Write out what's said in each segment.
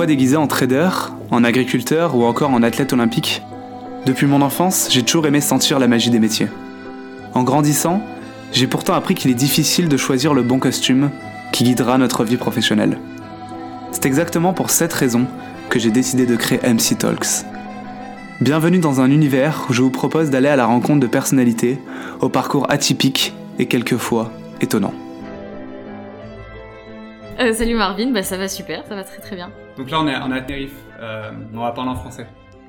déguisé en trader, en agriculteur ou encore en athlète olympique. Depuis mon enfance, j'ai toujours aimé sentir la magie des métiers. En grandissant, j'ai pourtant appris qu'il est difficile de choisir le bon costume qui guidera notre vie professionnelle. C'est exactement pour cette raison que j'ai décidé de créer MC Talks. Bienvenue dans un univers où je vous propose d'aller à la rencontre de personnalités au parcours atypique et quelquefois étonnant. Euh, salut Marvin, bah, ça va super, ça va très très bien. Donc là on est, on est à Tenerife, euh, on va parler en français.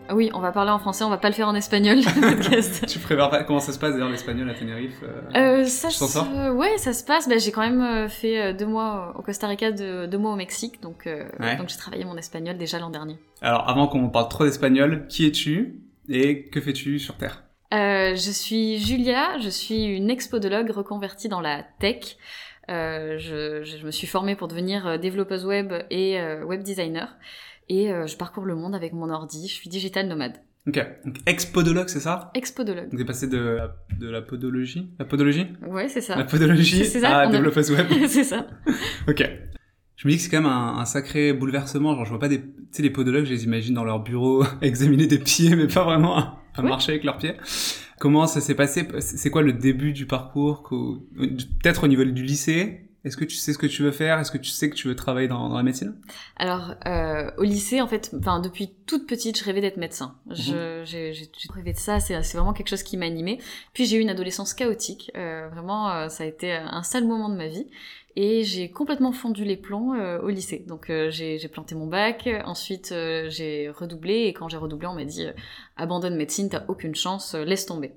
Ah oui, on va parler en français, on va pas le faire en espagnol. tu préfères pas comment ça se passe d'ailleurs l'espagnol à Tenerife euh, euh Ça se... Ouais, ça se passe. Bah, j'ai quand même fait deux mois au Costa Rica, deux, deux mois au Mexique, donc donc j'ai travaillé mon espagnol déjà l'an dernier. Alors avant qu'on parle trop d'espagnol, qui es-tu et que fais-tu sur Terre? Euh, Je suis Julia, je suis une expodologue reconvertie dans la tech. Euh, je, je, me suis formée pour devenir développeuse web et web designer et euh, je parcours le monde avec mon ordi. Je suis digital nomade. Ok, donc expodologue, c'est ça? Expodologue. Donc t'es passé de, de la podologie? La podologie? Ouais, c'est ça. La podologie ça, à développeuse web. c'est ça. ok. Je me dis que c'est quand même un, un, sacré bouleversement. Genre, je vois pas des, tu sais, les podologues, je les imagine dans leur bureau examiner des pieds, mais pas vraiment à, marcher avec leurs pieds. Comment ça s'est passé? C'est quoi le début du parcours Peut-être au niveau du lycée? Est-ce que tu sais ce que tu veux faire? Est-ce que tu sais que tu veux travailler dans, dans la médecine? Alors, euh, au lycée, en fait, enfin depuis toute petite, je rêvais d'être médecin. Mhm. J'ai rêvé de ça, c'est vraiment quelque chose qui m'animait. Puis j'ai eu une adolescence chaotique. Euh, vraiment, euh, ça a été un sale moment de ma vie. Et j'ai complètement fondu les plombs euh, au lycée. Donc euh, j'ai planté mon bac, ensuite euh, j'ai redoublé, et quand j'ai redoublé, on m'a dit abandonne médecine, t'as aucune chance, laisse tomber.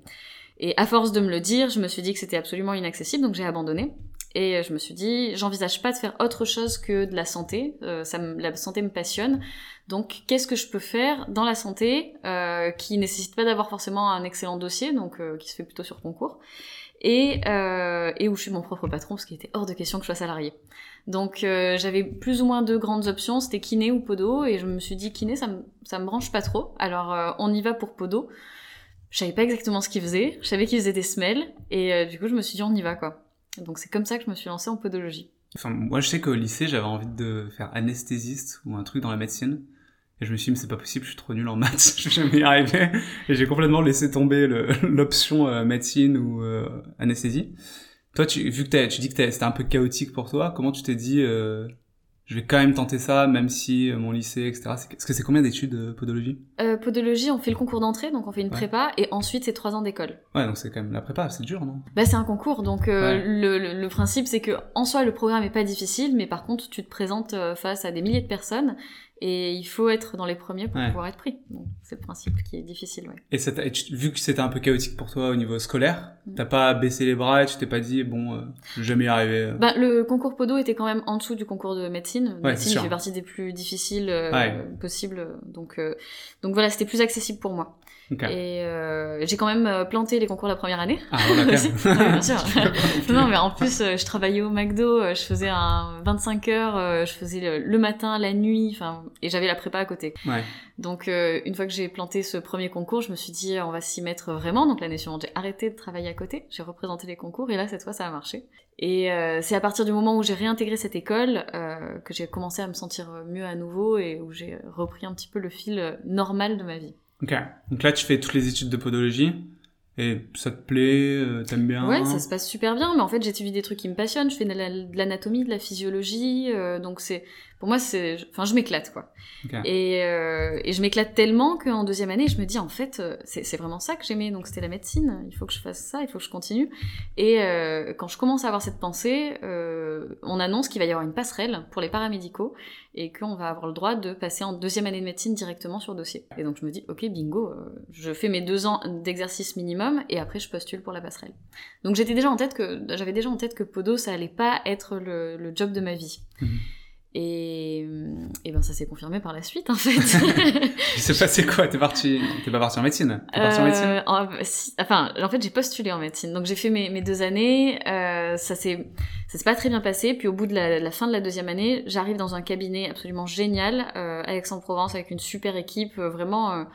Et à force de me le dire, je me suis dit que c'était absolument inaccessible, donc j'ai abandonné. Et je me suis dit, j'envisage pas de faire autre chose que de la santé. Euh, ça la santé me passionne. Donc, qu'est-ce que je peux faire dans la santé euh, qui nécessite pas d'avoir forcément un excellent dossier, donc euh, qui se fait plutôt sur concours, et, euh, et où je suis mon propre patron, parce qu'il était hors de question que je sois salarié. Donc, euh, j'avais plus ou moins deux grandes options, c'était kiné ou podo, et je me suis dit kiné, ça ça me branche pas trop. Alors, on y va pour podo. Je savais pas exactement ce qu'il faisait, je savais qu'il faisait des semelles, et du coup, je me suis dit on y va quoi. Donc c'est comme ça que je me suis lancée en podologie. Enfin, moi je sais qu'au lycée j'avais envie de faire anesthésiste ou un truc dans la médecine. Et je me suis dit, mais c'est pas possible, je suis trop nul en maths, je vais jamais y arriver. Et j'ai complètement laissé tomber l'option euh, médecine ou euh, anesthésie. Toi, tu, vu que tu dis que c'était un peu chaotique pour toi, comment tu t'es dit, euh, je vais quand même tenter ça, même si euh, mon lycée, etc. Est-ce que c'est combien d'études de podologie? Euh, Podologie, on fait le concours d'entrée, donc on fait une prépa, et ensuite c'est trois ans d'école. Ouais, donc c'est quand même la prépa, c'est dur, non? Bah c'est un concours, donc euh, le, le, le, principe c'est que en soi le programme est pas difficile, mais par contre tu te présentes face à des milliers de personnes, et il faut être dans les premiers pour pouvoir être pris. c'est le principe qui est difficile, ouais. Et, ça vu que c'était un peu chaotique pour toi au niveau scolaire, mm. t'as pas baissé les bras et tu t'es pas dit, bon, euh, je vais jamais y arriver euh. bah, Le concours Podo était quand même en dessous du concours de médecine. Ouais, médecine fait partie des plus difficiles euh, possibles. Donc, euh, donc voilà, c'était plus accessible pour moi. Et euh, j'ai quand même planté les concours la première année. Ah, voilà, bien sûr. non, mais en plus, je travaillais au McDo, je faisais un 25 heures, je faisais le, matin, la nuit, enfin, et j'avais la prépa à côté. Ouais. Donc, une fois que j'ai planté ce premier concours, je me suis dit, on va s'y mettre vraiment. Donc, l'année suivante, j'ai arrêté de travailler à côté, j'ai représenté les concours, et là, cette fois, ça a marché. Et c'est à partir du moment où j'ai réintégré cette école que j'ai commencé à me sentir mieux à nouveau et où j'ai repris un petit peu le fil normal de ma vie. Ok. Donc là, tu fais toutes les études de podologie. Et ça te plaît, euh, t'aimes bien Ouais, ça se passe super bien, mais en fait j'étudie des trucs qui me passionnent, je fais de l'anatomie, de la physiologie, euh, donc c'est pour moi c'est enfin je m'éclate quoi. Et, euh, et je m'éclate tellement qu'en deuxième année je me dis en fait euh, c'est vraiment ça que j'aimais. Donc c'était la médecine. Il faut que je fasse ça il faut que je continue. Et euh, quand je commence à avoir cette pensée euh, on annonce qu'il va y avoir une passerelle pour les paramédicaux et qu'on va avoir le droit de passer en deuxième année de médecine directement sur dossier. Et donc je me dis ok bingo euh, je fais mes deux ans d'exercice minimum et après je postule pour la passerelle. Donc j'étais déjà en tête que j'avais déjà en tête que Podo ça allait pas être le, le job de ma vie. Mhm. Et, et ben ça s'est confirmé par la suite en fait. Il s'est passé quoi? T'es parti, t'es pas parti en médecine? T'es parti en médecine? Euh, Enfin, en fait j'ai postulé en médecine, donc j'ai fait mes, mes, deux années. Euh, ça s'est, ça s'est pas très bien passé. Puis au bout de la, la fin de la deuxième année, j'arrive dans un cabinet absolument génial, euh, Aix-en-Provence, avec une super équipe, euh, vraiment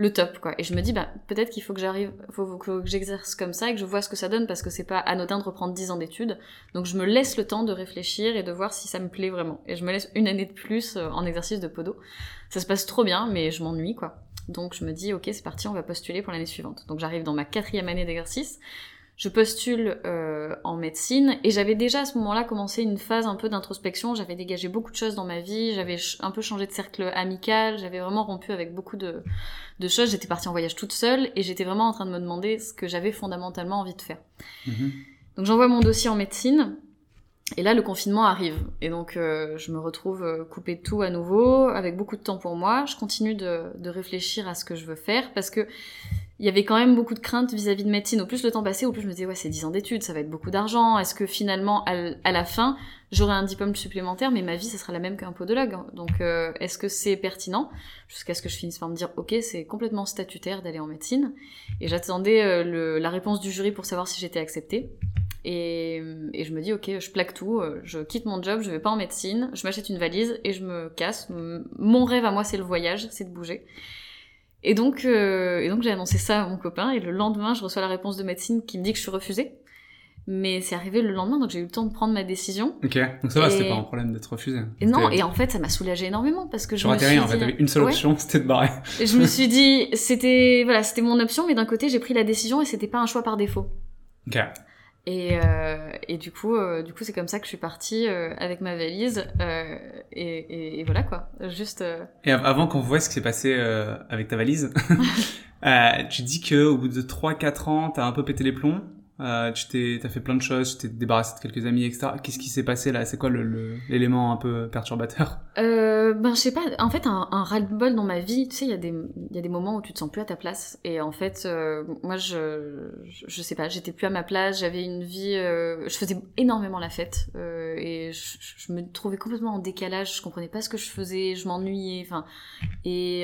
le top quoi. Et je me dis bah peut-être qu'il faut que j'arrive, faut, que j'exerce comme ça et que je vois ce que ça donne parce que c'est pas anodin de reprendre 10 ans d'études. Donc je me laisse le temps de réfléchir et de voir si ça me plaît vraiment. Et je me laisse une année de plus euh, en exercice de podo. Ça se passe trop bien, mais je m'ennuie quoi. Donc je me dis ok c'est parti, on va postuler pour l'année suivante. Donc j'arrive dans ma quatrième année d'exercice je postule euh, en médecine et j'avais déjà à ce moment-là commencé une phase un peu d'introspection. J'avais dégagé beaucoup de choses dans ma vie, j'avais un peu changé de cercle amical, j'avais vraiment rompu avec beaucoup de, de choses. J'étais partie en voyage toute seule et j'étais vraiment en train de me demander ce que j'avais fondamentalement envie de faire. Mhm. Donc j'envoie mon dossier en médecine. Et là, le confinement arrive. Et donc, euh, je me retrouve euh, coupée de tout à nouveau, avec beaucoup de temps pour moi. Je continue de, de réfléchir à ce que je veux faire, parce que il y avait quand même beaucoup de craintes vis-à-vis de médecine. Au plus le temps passait, au plus je me disais, ouais, c'est 10 ans d'études, ça va être beaucoup d'argent. Est-ce que finalement, à, la fin, j'aurai un diplôme supplémentaire, mais ma vie, ça sera la même qu'un podologue Donc, euh, est-ce que c'est pertinent? Jusqu'à ce que je finisse par me dire, ok, c'est complètement statutaire d'aller en médecine. Et j'attendais euh, la réponse du jury pour savoir si j'étais acceptée. Et, et, je me dis, ok, je plaque tout, euh, je quitte mon job, je vais pas en médecine, je m'achète une valise et je me casse. Mon rêve à moi, c'est le voyage, c'est de bouger. Et donc, euh, et donc j'ai annoncé ça à mon copain, et le lendemain, je reçois la réponse de médecine qui me dit que je suis refusée. Mais c'est arrivé le lendemain, donc j'ai eu le temps de prendre ma décision. Ok, donc ça va, c'était pas un problème d'être refusée. Et non, et en fait, ça m'a soulagé énormément parce que je me suis rien, en fait, t'avais une seule option, c'était de barrer. Et je me suis dit, c'était, voilà, c'était mon option, mais d'un côté, j'ai pris la décision et c'était pas un choix par défaut. Ok. Et, euh, et du coup, euh, du coup, c'est comme ça que je suis partie euh, avec ma valise. Euh, et, et, et, voilà quoi. Juste. Euh, et avant qu'on voit ce qui s'est passé euh, avec ta valise, tu dis que au bout de 3-4 ans, t'as un peu pété les plombs. Euh, tu t'as fait plein de choses, tu t'es débarrassé de quelques amis, etc. Qu'est-ce qui s'est passé là? C'est quoi l'élément un peu perturbateur? Euh, Ben je sais pas. En fait, un, un ras-le-bol dans ma vie. Tu sais, il y a des, y a des moments où tu te sens plus à ta place. Et en fait, euh, moi, je, je, sais pas, j'étais plus à ma place. J'avais une vie, euh, je faisais énormément la fête et je, me trouvais complètement en décalage. Je comprenais pas ce que je faisais, je m'ennuyais. Enfin, et,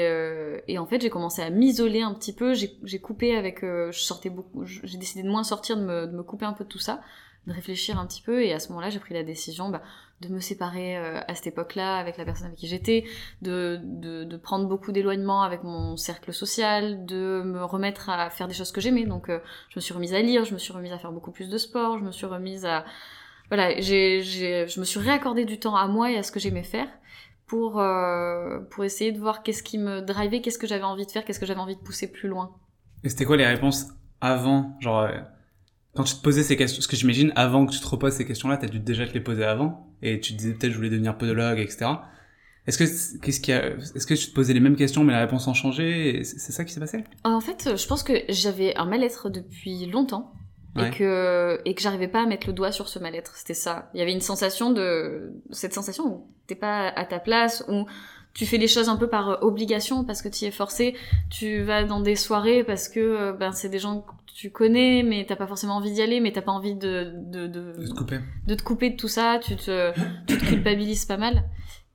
et en fait, j'ai commencé à m'isoler un petit peu. J'ai, j'ai coupé avec, je sortais beaucoup. J'ai décidé de moins sortir, de de me couper un peu de tout ça, de réfléchir un petit peu. Et à ce moment-là, j'ai pris la décision bah, de me séparer euh, à cette époque-là avec la personne avec qui j'étais, de, de, prendre beaucoup d'éloignement avec mon cercle social, de me remettre à faire des choses que j'aimais. Donc, euh, je me suis remise à lire, je me suis remise à faire beaucoup plus de sport, je me suis remise à voilà, j'ai, je me suis réaccordé du temps à moi et à ce que j'aimais faire pour, euh, pour essayer de voir qu'est-ce qui me drivait, qu'est-ce que j'avais envie de faire, qu'est-ce que j'avais envie de pousser plus loin. Et c'était quoi les réponses avant Genre, quand tu te posais ces questions, ce que j'imagine, avant que tu te reposes ces questions-là, t'as dû déjà te les poser avant, et tu te disais peut-être je voulais devenir podologue, etc. Est-ce que qu'est-ce qui a, est-ce que tu te posais les mêmes questions mais la réponse ont changé C'est ça qui s'est passé? En fait, je pense que j'avais un mal-être depuis longtemps et que et que j'arrivais pas à mettre le doigt sur ce mal-être. C'était ça. Il y avait une sensation de cette sensation où t'es pas à ta place, où tu fais les choses un peu par obligation parce que tu es forcé. Tu vas dans des soirées parce que euh, ben c'est des gens tu connais, mais t'as pas forcément envie d'y aller, mais t'as pas envie de de, de, de, te couper. de te couper de tout ça, tu te, tu te culpabilises pas mal.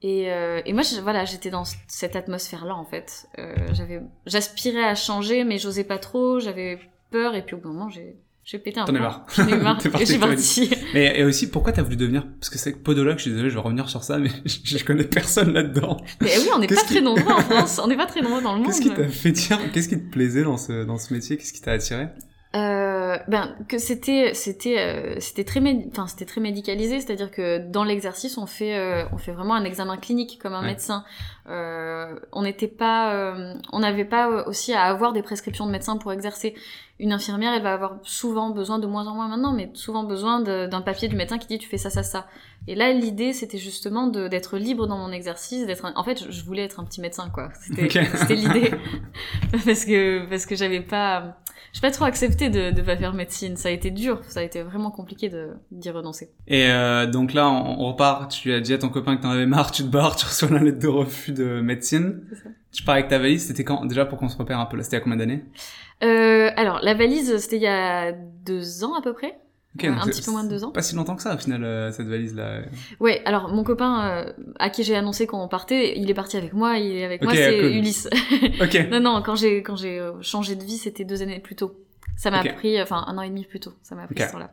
Et, euh, et moi, voilà, j'étais dans cette atmosphère-là, en fait. Euh, j'avais, j'aspirais à changer, mais j'osais pas trop, j'avais peur, et puis au bout d'un moment, j'ai, j'ai pété un peu. T'en ai marre. J'en ai marre. et j'ai parti. Mais et aussi, pourquoi t'as voulu devenir Parce que c'est podologue. Je suis désolé, je vais revenir sur ça, mais je, connais personne là-dedans. Mais oui, on n'est pas très nombreux en France. On n'est pas très nombreux dans le monde. Qu'est-ce qui t'a fait dire Qu'est-ce qui te plaisait dans ce dans ce métier? Qu'est-ce qui t'a attiré? Euh, ben que c'était c'était euh, c'était très enfin c'était très médicalisé c'est-à-dire que dans l'exercice on fait euh, on fait vraiment un examen clinique comme un médecin euh, on n'était pas on n'avait pas aussi à avoir des prescriptions de médecin pour exercer une infirmière elle va avoir souvent besoin de moins en moins maintenant mais souvent besoin d'un papier du médecin qui dit tu fais ça ça ça et là l'idée c'était justement d'être libre dans mon exercice d'être en fait je voulais être un petit médecin quoi c'était l'idée parce que parce que j'avais pas j'ai pas trop accepté de de pas faire médecine. Ça a été dur, ça a été vraiment compliqué de d'y renoncer. Et euh, donc là, on, repart. Tu as dit à ton copain que t'en avais marre, tu te barres, tu reçois la lettre de refus de médecine. Ça. Tu pars avec ta valise. C'était quand? Déjà pour qu'on se repère un peu là C'était à combien d'années? Euh, Alors la valise, c'était il y a deux ans à peu près un petit peu moins de deux ans. Pas si longtemps que ça, au final, euh, cette valise-là. Ouais, alors mon copain euh, à qui j'ai annoncé qu'on partait, il est parti avec moi, il est avec moi, c'est Ulysse. ok. non, non, quand j'ai quand j'ai euh, changé de vie, c'était deux années plus tôt. Ça m'a pris, enfin un an et demi plus tôt, ça m'a pris ce temps-là.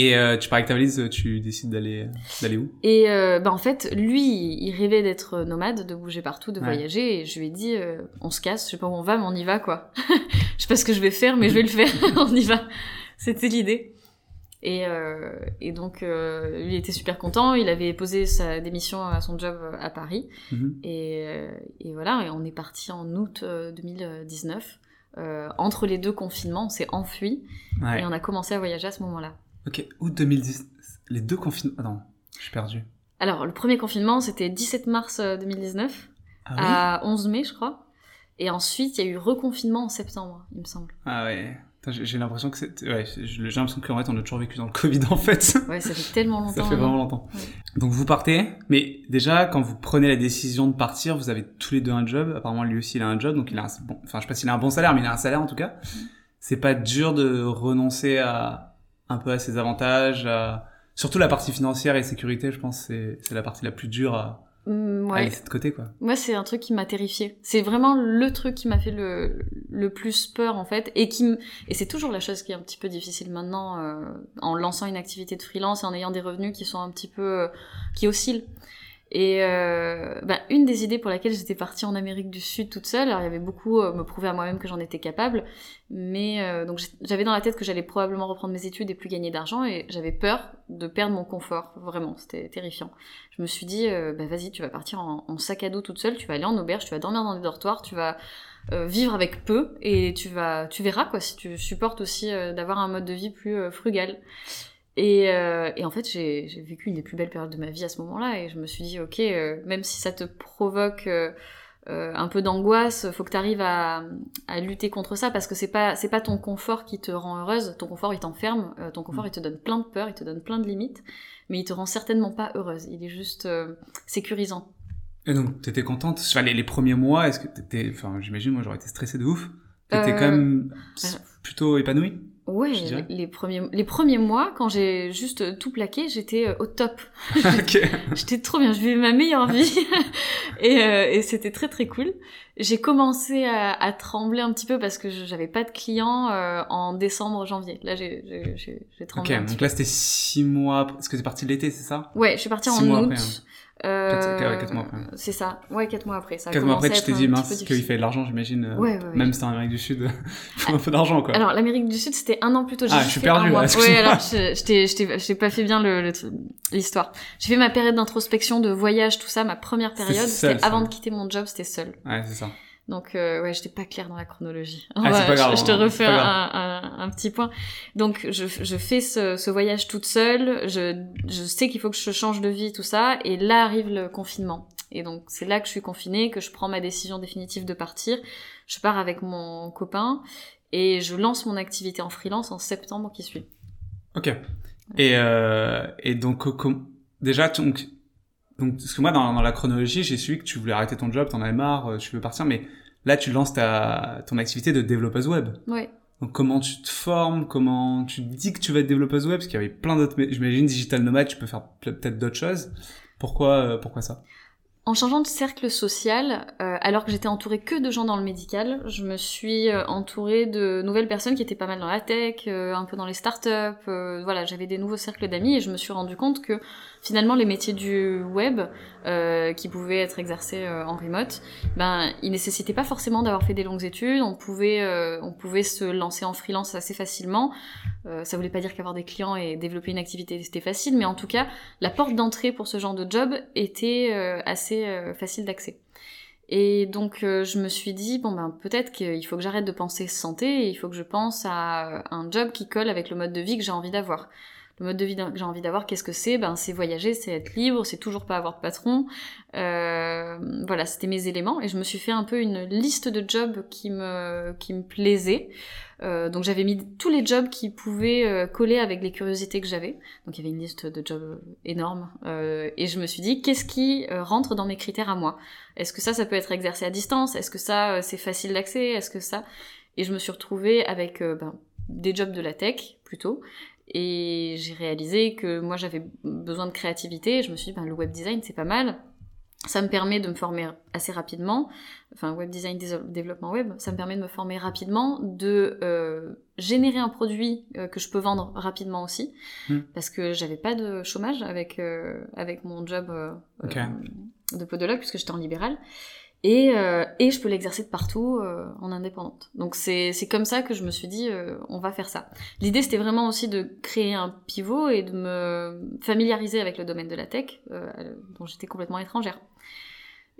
Et euh, tu pars avec ta valise, tu décides d'aller d'aller où? Et euh, bah en fait, lui, il rêvait d'être nomade, de bouger partout, de voyager. Et je lui ai dit, euh, on se casse, je sais pas où on va, mais on y va quoi. je sais pas ce que je vais faire, mais je vais le faire. on y va. C'était l'idée. Et, euh, et donc, euh, il était super content. Il avait posé sa démission à son job à Paris. Mhm. Et, euh, et voilà, et on est parti en août euh, 2019. Euh, entre les deux confinements, on s'est enfui Ouais. et on a commencé à voyager à ce moment-là. Ok, août 2010. Les deux confinements. Non, je suis perdu. Alors, le premier confinement, c'était 17 mars euh, 2019 Ah oui à 11 mai, je crois. Et ensuite, il y a eu reconfinement en septembre, il me semble. Ah ouais. Attends, J'ai l'impression que c'est. Ouais, j'ai l'impression qu'en fait, on a toujours vécu dans le Covid en fait. Ouais, ça fait tellement longtemps. Ça fait vraiment longtemps. Ouais. Donc vous partez, mais déjà quand vous prenez la décision de partir, vous avez tous les deux un job. Apparemment lui aussi il a un job, donc il a un bon, enfin je sais pas s'il a un bon salaire, mais il a un salaire en tout cas. C'est pas dur de renoncer à un peu à ses avantages, à... surtout la partie financière et sécurité. Je pense c'est c'est la partie la plus dure à, Mm, à laisser de côté quoi. Moi, c'est un truc qui m'a terrifiée. C'est vraiment le truc qui m'a fait le, le plus peur, en fait. Et qui m- et c'est toujours la chose qui est un petit peu difficile maintenant, euh, en lançant une activité de freelance et en ayant des revenus qui sont un petit peu, euh, qui oscillent. Et euh, bah, une des idées pour laquelle j'étais partie en Amérique du Sud toute seule, alors il y avait beaucoup euh, me prouver à moi-même que j'en étais capable, mais euh, donc j'avais dans la tête que j'allais probablement reprendre mes études et plus gagner d'argent, et j'avais peur de perdre mon confort, vraiment, c'était terrifiant. Je me suis dit, euh, bah vas-y, tu vas partir en, sac à dos toute seule, tu vas aller en auberge, tu vas dormir dans des dortoirs, tu vas euh, vivre avec peu, et tu vas, tu verras quoi si tu supportes aussi d'avoir un mode de vie plus frugal. Et, euh, et en fait, j'ai vécu une des plus belles périodes de ma vie à ce moment-là, et je me suis dit, ok, euh, même si ça te provoque euh, un peu d'angoisse, faut que tu arrives à, à lutter contre ça, parce que c'est pas c'est pas ton confort qui te rend heureuse, ton confort il t'enferme, ton confort il te donne plein de peur, il te donne plein de limites, mais il te rend certainement pas heureuse, il est juste sécurisant. Et donc t'étais contente? Enfin, les, les premiers mois, est-ce que t'étais, enfin j'imagine moi j'aurais été stressée de ouf. T'étais quand même plutôt épanouie? Ouais, les, les premiers les premiers mois, quand j'ai juste tout plaqué, j'étais euh, au top. ok. J'étais trop bien, je vivais ma meilleure vie et, euh, et c'était très très cool. J'ai commencé à, à trembler un petit peu parce que j'avais pas de clients euh, en décembre janvier. Là j'ai Ok. tremblé un petit Donc là c'était six mois. Est-ce que c'est parti de l'été, c'est ça? Ouais, je suis partie six en mois août. après, hein. Euh, mois après. C'est ça. Ouais, quatre mois après. Ça a Quatre mois après, tu t'es dit mince qu'il fait de l'argent, j'imagine. euh, Ouais, ouais, ouais. Même si t'es en Amérique du Sud, il faut un peu d'argent quoi. Alors l'Amérique du Sud c'était un an plus tôt. Ah, je suis perdu, là. Ouais, alors je, je t'ai- je t'ai- je t'ai pas fait bien le- le l'histoire. J'ai fait ma période d'introspection, de voyage, tout ça. Ma première période, c'était avant ça. de quitter mon job, c'était seul. Ouais, c'est ça. Donc euh, ouais, j'étais pas claire dans la chronologie. Ah, Ouais, pas grave, je, je te hein, refais un, un, un petit point. Donc je, je fais ce, ce voyage toute seule. Je, je sais qu'il faut que je change de vie, tout ça. Et là arrive le confinement. Et donc c'est là que je suis confinée, que je prends ma décision définitive de partir. Je pars avec mon copain et je lance mon activité en freelance en septembre qui suit. Ok. Et, euh, et donc, déjà, donc, donc, parce que moi, dans, dans la chronologie, j'ai su que tu voulais arrêter ton job, t'en avais marre, euh, tu veux partir, mais là, tu lances ta, ton activité de développeuse web. Ouais. Donc, comment tu te formes, comment tu te dis que tu vas être développeuse web, parce qu'il y avait plein d'autres, j'imagine, digital nomade, tu peux faire peut-être d'autres choses. Pourquoi, euh, pourquoi ça? En changeant de cercle social, euh, alors que j'étais entourée que de gens dans le médical, je me suis euh, entourée de nouvelles personnes qui étaient pas mal dans la tech, euh, un peu dans les startups. voilà, j'avais des nouveaux cercles d'amis et je me suis rendu compte que finalement les métiers du web, euh, qui pouvaient être exercés euh, en remote, ben ils nécessitaient pas forcément d'avoir fait des longues études. On pouvait, euh, on pouvait se lancer en freelance assez facilement. Euh, ça voulait pas dire qu'avoir des clients et développer une activité c'était facile, mais en tout cas la porte d'entrée pour ce genre de job était euh, assez facile d'accès. Et donc euh, je me suis dit bon ben peut-être qu'il faut que j'arrête de penser santé et il faut que je pense à un job qui colle avec le mode de vie que j'ai envie d'avoir. Le mode de vie que j'ai envie d'avoir, qu'est-ce que c'est? Ben c'est voyager, c'est être libre, c'est toujours pas avoir de patron. Euh, voilà, c'était mes éléments. Et je me suis fait un peu une liste de jobs qui me qui me plaisaient. Euh, donc j'avais mis tous les jobs qui pouvaient euh, coller avec les curiosités que j'avais. Donc il y avait une liste de jobs énorme. Euh, et je me suis dit qu'est-ce qui euh, rentre dans mes critères à moi? Est-ce que ça ça peut être exercé à distance? Est-ce que ça euh, c'est facile d'accès? Est-ce que ça? Et je me suis retrouvée avec euh, ben, des jobs de la tech plutôt et j'ai réalisé que moi j'avais besoin de créativité. Et je me suis dit ben, le web design c'est pas mal. Ça me permet de me former assez rapidement, enfin web design, développement web, ça me permet de me former rapidement, de euh, générer un produit euh, que je peux vendre rapidement aussi, Hmm. parce que j'avais pas de chômage avec euh, avec mon job de podologue puisque j'étais en libéral. Et, euh, et je peux l'exercer de partout euh, en indépendante. Donc c'est comme ça que je me suis dit euh, on va faire ça. L'idée c'était vraiment aussi de créer un pivot et de me familiariser avec le domaine de la tech euh, dont j'étais complètement étrangère.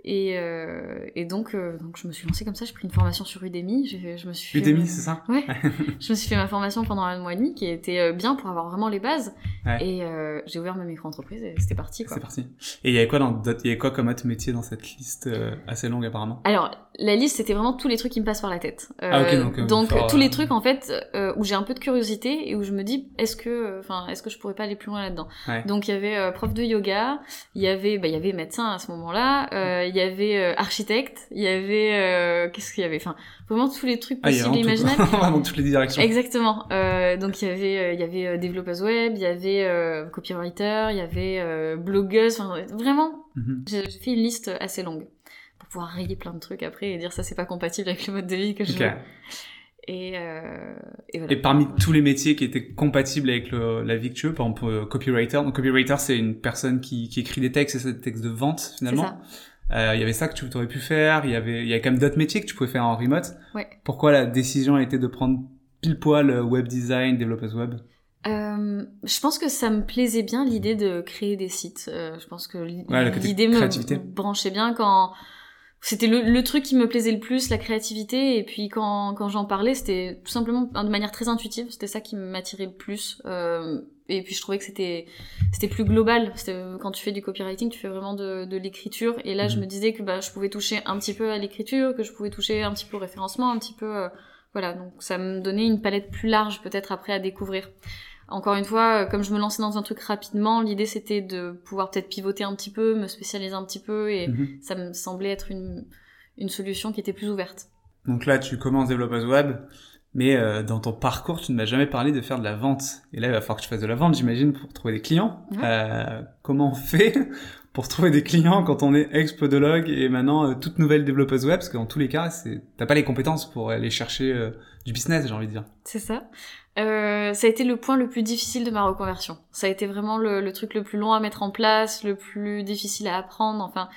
Et, euh, et donc, euh, donc je me suis lancée comme ça, j'ai pris une formation sur Udemy, je me suis Udemy, c'est ça Ouais, je me suis fait ma formation pendant un mois et demi qui était euh, bien pour avoir vraiment les bases. Ouais. Et euh, j'ai ouvert ma micro-entreprise et c'était parti. C'est parti. Et il y avait quoi dans il y avait quoi comme autre métier dans cette liste assez longue apparemment? Alors, la liste, c'était vraiment tous les trucs qui me passent par la tête. Ah, ok, donc, donc, tous les trucs, en fait, où j'ai un peu de curiosité et où je me dis, est-ce que, enfin, est-ce que je pourrais pas aller plus loin là-dedans? Ouais. Donc, il y avait prof de yoga, il y avait, bah, il y avait médecin à ce moment-là, y avait euh, architecte, il y avait, euh, qu'est-ce qu'il y avait? Enfin, vraiment tous les trucs Ah, il possibles et vraiment tout, imaginables. Vraiment toutes les directions. Exactement. Euh, donc il y avait, il y avait développeuse web, il y avait copywriter, il y avait blogueuse. Enfin vraiment, Mhm. j'ai j'ai fait une liste assez longue pour pouvoir rayer plein de trucs après et dire ça c'est pas compatible avec le mode de vie que je Ok. veux. Et, euh, et voilà. Et parmi tous les métiers qui étaient compatibles avec le- la vie que tu veux, par exemple euh, copywriter. Donc copywriter, c'est une personne qui, qui écrit des textes et c'est des textes de vente c'est finalement. ça. Euh, Il y avait ça que tu aurais pu faire. Il y avait, il y a quand même d'autres métiers que tu pouvais faire en remote. Ouais. Pourquoi la décision a été de prendre pile poil euh, web design, développeuse web? Euh, je pense que ça me plaisait bien l'idée de créer des sites. Euh, je pense que li- Ouais, l'idée me branchait bien quand c'était le, le truc qui me plaisait le plus, la créativité. Et puis quand, quand j'en parlais, c'était tout simplement de manière très intuitive. C'était ça qui m'attirait le plus. Euh, et puis je trouvais que c'était c'était plus global. Quand tu fais du copywriting, tu fais vraiment de, de l'écriture. Et là, je Mhm. me disais que bah, je pouvais toucher un petit peu à l'écriture, que je pouvais toucher un petit peu au référencement, un petit peu. euh, voilà, donc ça me donnait une palette plus large peut-être après à découvrir. Encore une fois, euh, comme je me lançais dans un truc rapidement, l'idée c'était de pouvoir peut-être pivoter un petit peu, me spécialiser un petit peu, et Mhm. ça me semblait être une, une solution qui était plus ouverte. Donc là, tu commences développeuse web, mais euh, dans ton parcours, tu ne m'as jamais parlé de faire de la vente. Et là, il va falloir que tu fasses de la vente, j'imagine, pour trouver des clients. Ouais. Euh, comment on fait pour trouver des clients quand on est ex-podologue et maintenant euh, toute nouvelle développeuse web? Parce que dans tous les cas, c'est t'as pas les compétences pour aller chercher euh, du business, j'ai envie de dire. C'est ça. Euh, ça a été le point le plus difficile de ma reconversion. Ça a été vraiment le, le truc le plus long à mettre en place, le plus difficile à apprendre. Enfin,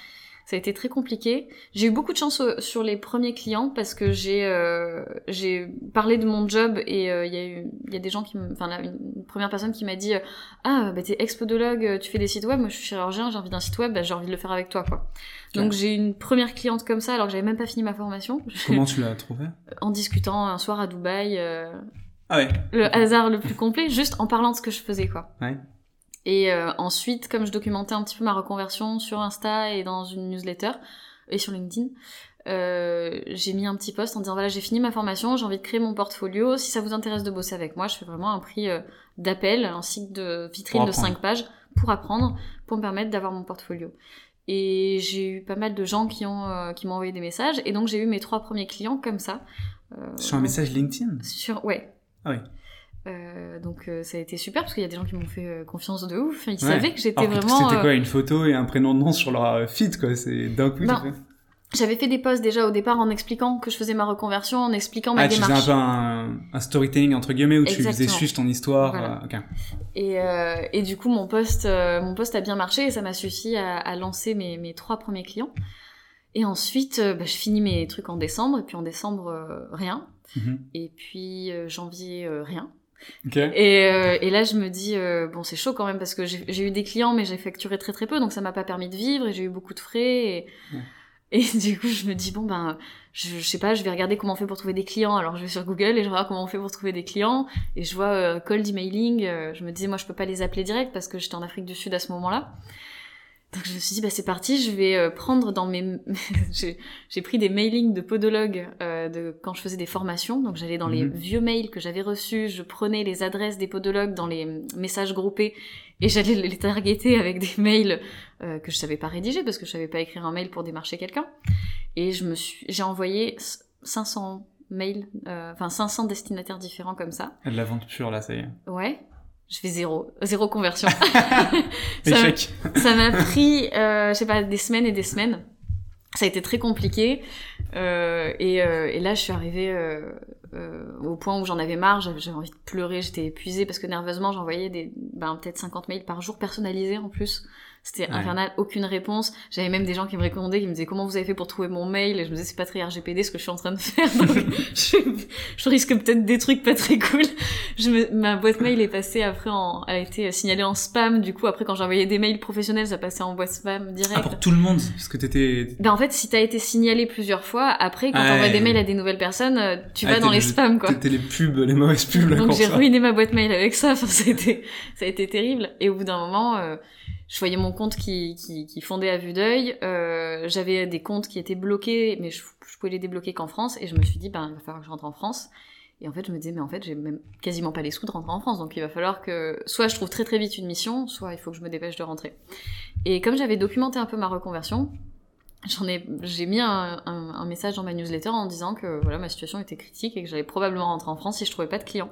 ça a été très compliqué. J'ai eu beaucoup de chance au- sur les premiers clients parce que j'ai euh, j'ai parlé de mon job et euh, il y a eu il y a des gens qui me enfin une, première personne qui m'a dit euh, ah bah t'es ex-podologue, tu fais des sites web, moi je suis chirurgien, j'ai envie d'un site web, bah, j'ai envie de le faire avec toi quoi. Donc j'ai eu une première cliente comme ça alors que j'avais même pas fini ma formation Comment tu l'as trouvé en discutant un soir à Dubaï. euh, Ah ouais. le hasard le plus complet, juste en parlant de ce que je faisais, quoi. Ouais. Et euh, ensuite, comme je documentais un petit peu ma reconversion sur Insta et dans une newsletter et sur LinkedIn, euh, j'ai mis un petit post en disant voilà j'ai fini ma formation, j'ai envie de créer mon portfolio. Si ça vous intéresse de bosser avec moi, je fais vraiment un prix euh, d'appel, un site de vitrine de apprendre. 5 pages pour apprendre, pour me permettre d'avoir mon portfolio. Et j'ai eu pas mal de gens qui ont qui m'ont envoyé des messages et donc j'ai eu mes trois premiers clients comme ça. Sur un donc- message LinkedIn? sur ouais. Ah oui. Euh, donc euh, ça a été super parce qu'il y a des gens qui m'ont fait euh, confiance de ouf. Ils Ouais. savaient que j'étais vraiment. C'était euh, quoi Une photo et un prénom de nom sur leur euh, feed, quoi? C'est d'un coup. Ben, J'avais fait des posts déjà au départ en expliquant que je faisais ma reconversion, en expliquant ma Ah, tu faisais un démarche. peu un, un storytelling entre guillemets où tu faisais suivre ton histoire. Voilà. euh, ok. Et, euh, et du coup mon post, euh, mon post a bien marché et ça m'a suffi à, à lancer mes, mes trois premiers clients. Et ensuite, euh, bah, je finis mes trucs en décembre et puis en décembre euh, rien. Mhm. Et puis euh, janvier euh, rien. Et, euh, et là, je me dis, euh, bon, c'est chaud quand même parce que j'ai eu des clients, mais j'ai facturé très très peu, donc ça m'a pas permis de vivre et j'ai eu beaucoup de frais. Et, Ouais. et du coup, je me dis, bon, ben, je, je sais pas, je vais regarder comment on fait pour trouver des clients. Alors, je vais sur Google et je regarde comment on fait pour trouver des clients. Et je vois euh, cold emailing. euh, je me disais, moi, je peux pas les appeler direct parce que j'étais en Afrique du Sud à ce moment-là. Donc, je me suis dit, bah, c'est parti, je vais euh, prendre dans mes. j'ai pris des mailings de podologues euh, de quand je faisais des formations. Donc, j'allais dans les Mhm. vieux mails que j'avais reçus, je prenais les adresses des podologues dans les messages groupés et j'allais les targeter avec des mails euh, que je savais pas rédiger parce que je savais pas écrire un mail pour démarcher quelqu'un. Et je me suis, j'ai envoyé 500 mails, euh, enfin 500 destinataires différents comme ça. De la vente pure là, ça y est. Ouais. Je fais zéro, zéro conversion. Échec. ça m'a pris, euh, je sais pas, des semaines et des semaines. Ça a été très compliqué. Euh, et, euh, et, là, je suis arrivée euh, euh, au point où j'en avais marre, j'avais envie de pleurer, j'étais épuisée parce que nerveusement, j'envoyais des, ben, peut-être 50 mails par jour personnalisés en plus. C'était infernal, aucune réponse. J'avais même des gens qui me répondaient, qui me disaient comment vous avez fait pour trouver mon mail, et je me disais c'est pas très RGPD ce que je suis en train de faire, donc je, je, risque peut-être des trucs pas très cool. Je me, ma boîte mail est passée après en, a été signalée en spam, du coup après quand j'envoyais des mails professionnels, ça passait en boîte spam direct. Ah, pour tout le monde, parce que t'étais. Ben en fait, si t'as été signalé plusieurs fois, après quand t'envoies des mails à des nouvelles personnes, euh, tu vas dans les spams quoi. T'étais les pubs, les mauvaises pubs. donc j'ai ruiné ma boîte mail avec ça. Enfin, c'était, ça a été terrible. Et au bout d'un moment. Euh, je voyais mon compte qui, qui, qui fondait à vue d'œil. Euh, J'avais des comptes qui étaient bloqués, mais je, pouvais les débloquer qu'en France. Et je me suis dit, ben, il va falloir que je rentre en France. Et en fait, je me disais, mais en fait, j'ai même quasiment pas les sous de rentrer en France. Donc, il va falloir que soit je trouve très très vite une mission, soit il faut que je me dépêche de rentrer. Et comme j'avais documenté un peu ma reconversion, ai, j'ai mis un, un, un, message dans ma newsletter en disant que voilà, ma situation était critique et que j'allais probablement rentrer en France si je trouvais pas de clients.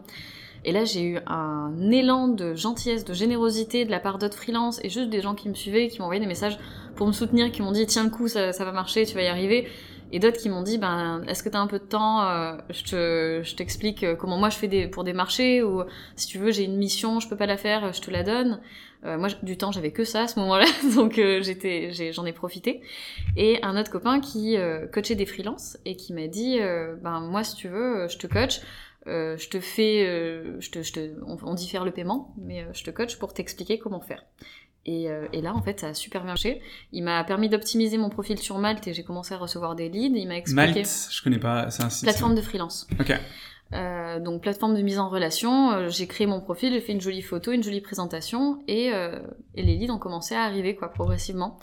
Et là, j'ai eu un élan de gentillesse, de générosité de la part d'autres freelances et juste des gens qui me suivaient, qui m'ont envoyé des messages pour me soutenir, qui m'ont dit tiens le coup, ça, va marcher, tu vas y arriver. Et d'autres qui m'ont dit ben est-ce que t'as un peu de temps euh, Je te je t'explique euh, comment moi je fais des pour des marchés ou si tu veux j'ai une mission, je peux pas la faire, je te la donne. Euh, moi du temps j'avais que ça à ce moment-là, donc j'étais j'en ai, profité. Et un autre copain qui coachait des freelances et qui m'a dit ben moi si tu veux je te coach. Euh, je te fais, euh, je te, je te, on, on, diffère le paiement, mais euh, je te coach pour t'expliquer comment faire. Et, et, là, en fait, ça a super bien marché. Il m'a permis d'optimiser mon profil sur Malte et j'ai commencé à recevoir des leads. Il m'a expliqué. Malte, je connais pas, c'est un site. Plateforme de freelance. Ok. Euh, donc plateforme de mise en relation, j'ai créé mon profil, j'ai fait une jolie photo, une jolie présentation et, et les leads ont commencé à arriver quoi progressivement.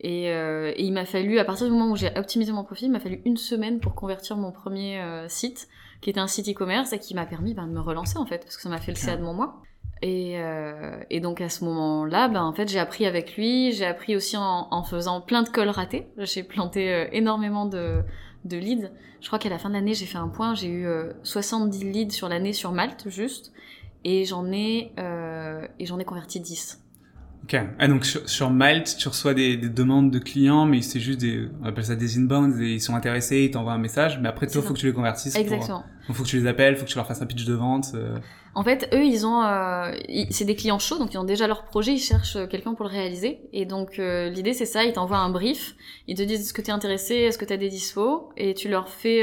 Et, et il m'a fallu, à partir du moment où j'ai optimisé mon profil, il m'a fallu une semaine pour convertir mon premier site qui était un site e-commerce et qui m'a permis ben, de me relancer en fait, parce que ça m'a fait le CA de mon mois. Et, euh, et, donc à ce moment-là, ben, en fait, j'ai appris avec lui, j'ai appris aussi en, en, faisant plein de calls ratés. J'ai planté euh, énormément de, de leads. Je crois qu'à la fin de l'année, j'ai fait un point, j'ai eu euh, 70 leads sur l'année sur Malte juste, et j'en ai euh, et j'en ai converti 10. Ok. Ah, donc sur, sur, Malte, tu reçois des, des, demandes de clients, mais c'est juste des, on appelle ça des inbounds, et ils sont intéressés, ils t'envoient un message, mais après toi, il faut que tu les convertisses. Exactement. Il faut que tu les appelles, faut que tu leur fasses un pitch de vente. Euh... En fait, eux, ils ont, euh, c'est des clients chauds, donc ils ont déjà leur projet, ils cherchent quelqu'un pour le réaliser. Et donc euh, l'idée, c'est ça, ils t'envoient un brief, ils te disent est-ce que tu es intéressé, est-ce que tu as des dispos, et tu leur fais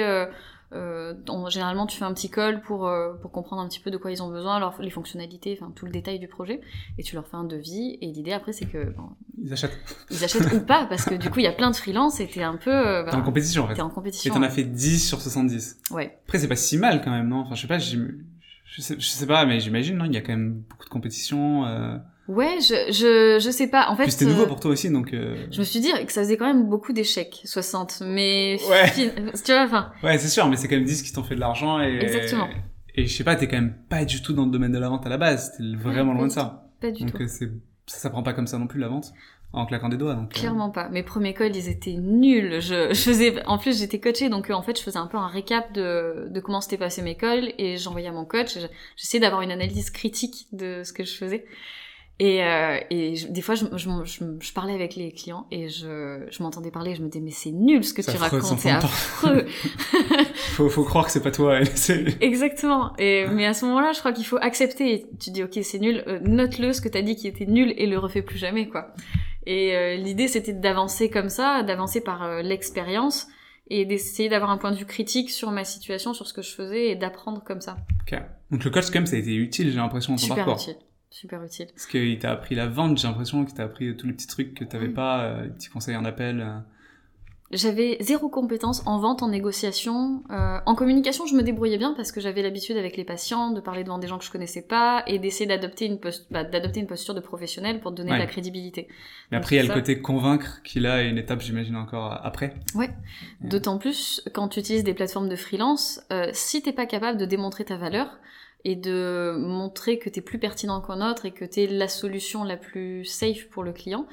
euh, euh, généralement, tu fais un petit call pour, euh, pour comprendre un petit peu de quoi ils ont besoin, leur, les fonctionnalités, enfin tout le détail du projet, et tu leur fais un devis. Et l'idée après, c'est que bon, ils achètent. Ils achètent ou pas, parce que du coup, il y a plein de freelance et t'es un peu. Euh, bah, t'es en compétition en fait. T'es en compétition. Et t'en as fait 10 sur 70. Ouais. Après, c'est pas si mal quand même, non? Enfin, je sais pas, je sais, je sais pas, mais j'imagine, non? Il y a quand même beaucoup de compétition. Euh... Ouais, je, je, je sais pas. En fait, c'était nouveau pour toi aussi, donc. Euh... Je me suis dit que ça faisait quand même beaucoup d'échecs, 60. Mais. Ouais. tu vois, enfin. Ouais, c'est sûr, mais c'est quand même 10 qui t'ont fait de l'argent et. Exactement. Et je sais pas, t'es quand même pas du tout dans le domaine de la vente à la base. T'es vraiment ouais, loin de ça. Pas du donc, tout. Donc c'est, ça, ça prend pas comme ça non plus la vente en claquant des doigts. Donc, Clairement euh... pas. Mes premiers calls, ils étaient nuls. Je, je faisais, en plus, j'étais coachée, donc en fait, je faisais un peu un récap de, de comment s'était passé mes calls et j'envoyais à mon coach. J'essayais d'avoir une analyse critique de ce que je faisais. Et, euh, et je, des fois, je, je, je, je, parlais avec les clients et je, je m'entendais parler et je me disais, mais c'est nul ce que ça tu racontes, c'est affreux. faut, faut croire que c'est pas toi. Exactement. Et, mais à ce moment-là, je crois qu'il faut accepter. Tu dis, ok, c'est nul, euh, note-le ce que t'as dit qui était nul et le refais plus jamais, quoi. Et euh, l'idée, c'était d'avancer comme ça, d'avancer par euh, l'expérience et d'essayer d'avoir un point de vue critique sur ma situation, sur ce que je faisais et d'apprendre comme ça. Ok. Donc le coach, quand même, ça a été utile, j'ai l'impression, dans ton Super parcours. utile super utile. Parce qu'il t'a appris la vente, j'ai l'impression qu'il t'a appris tous les petits trucs que t'avais mmh. pas, euh, les petits conseils en appel. Euh. J'avais zéro compétence en vente, en négociation. Euh, en communication, je me débrouillais bien parce que j'avais l'habitude avec les patients de parler devant des gens que je connaissais pas et d'essayer d'adopter une, post bah, une posture de professionnel pour donner ouais. de la crédibilité. Mais après, il y a ça. le côté convaincre qu'il a une étape, j'imagine, encore après. Ouais. D'autant plus quand tu utilises des plateformes de freelance, euh, si t'es pas capable de démontrer ta valeur, et de montrer que tu es plus pertinent qu'un autre et que tu es la solution la plus safe pour le client,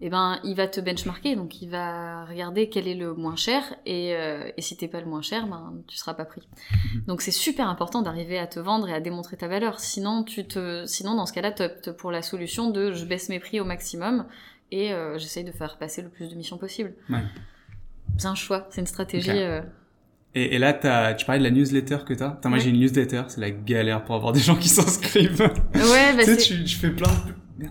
eh ben, il va te benchmarker, donc il va regarder quel est le moins cher, et, euh, et si t'es pas le moins cher, ben, tu seras pas pris. Mhm. Donc c'est super important d'arriver à te vendre et à démontrer ta valeur. Sinon, tu te, sinon dans ce cas-là, tu optes pour la solution de je baisse mes prix au maximum et euh, j'essaye de faire passer le plus de missions possible. Ouais. C'est un choix, c'est une stratégie. Euh, Et, et là, t'as- tu parlais de la newsletter que t'as. Putain, moi, Ouais. j'ai une newsletter, c'est la galère pour avoir des gens qui s'inscrivent. Ouais, bah tu sais, tu, tu fais plein de...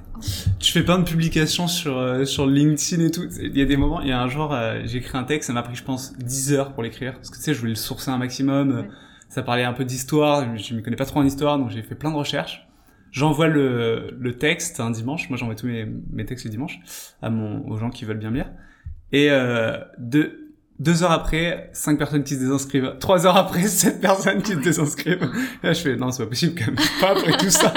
Tu fais plein de publications sur, euh, sur LinkedIn et tout. Il y a des moments, il y a un jour, euh, j'ai écrit un texte, ça m'a pris, je pense, 10 heures pour l'écrire. Parce que tu sais, je voulais le sourcer un maximum. Ouais. Ça parlait un peu d'histoire. Je me connais pas trop en histoire, donc j'ai fait plein de recherches. J'envoie le, le texte un dimanche. Moi, j'envoie tous mes, mes textes le dimanche à mon, aux gens qui veulent bien lire. Et euh, deux, deux heures après, cinq personnes qui se désinscrivent. Trois heures après, sept personnes qui se désinscrivent. Et là, je fais, non, c'est pas possible quand même. Pas après tout ça.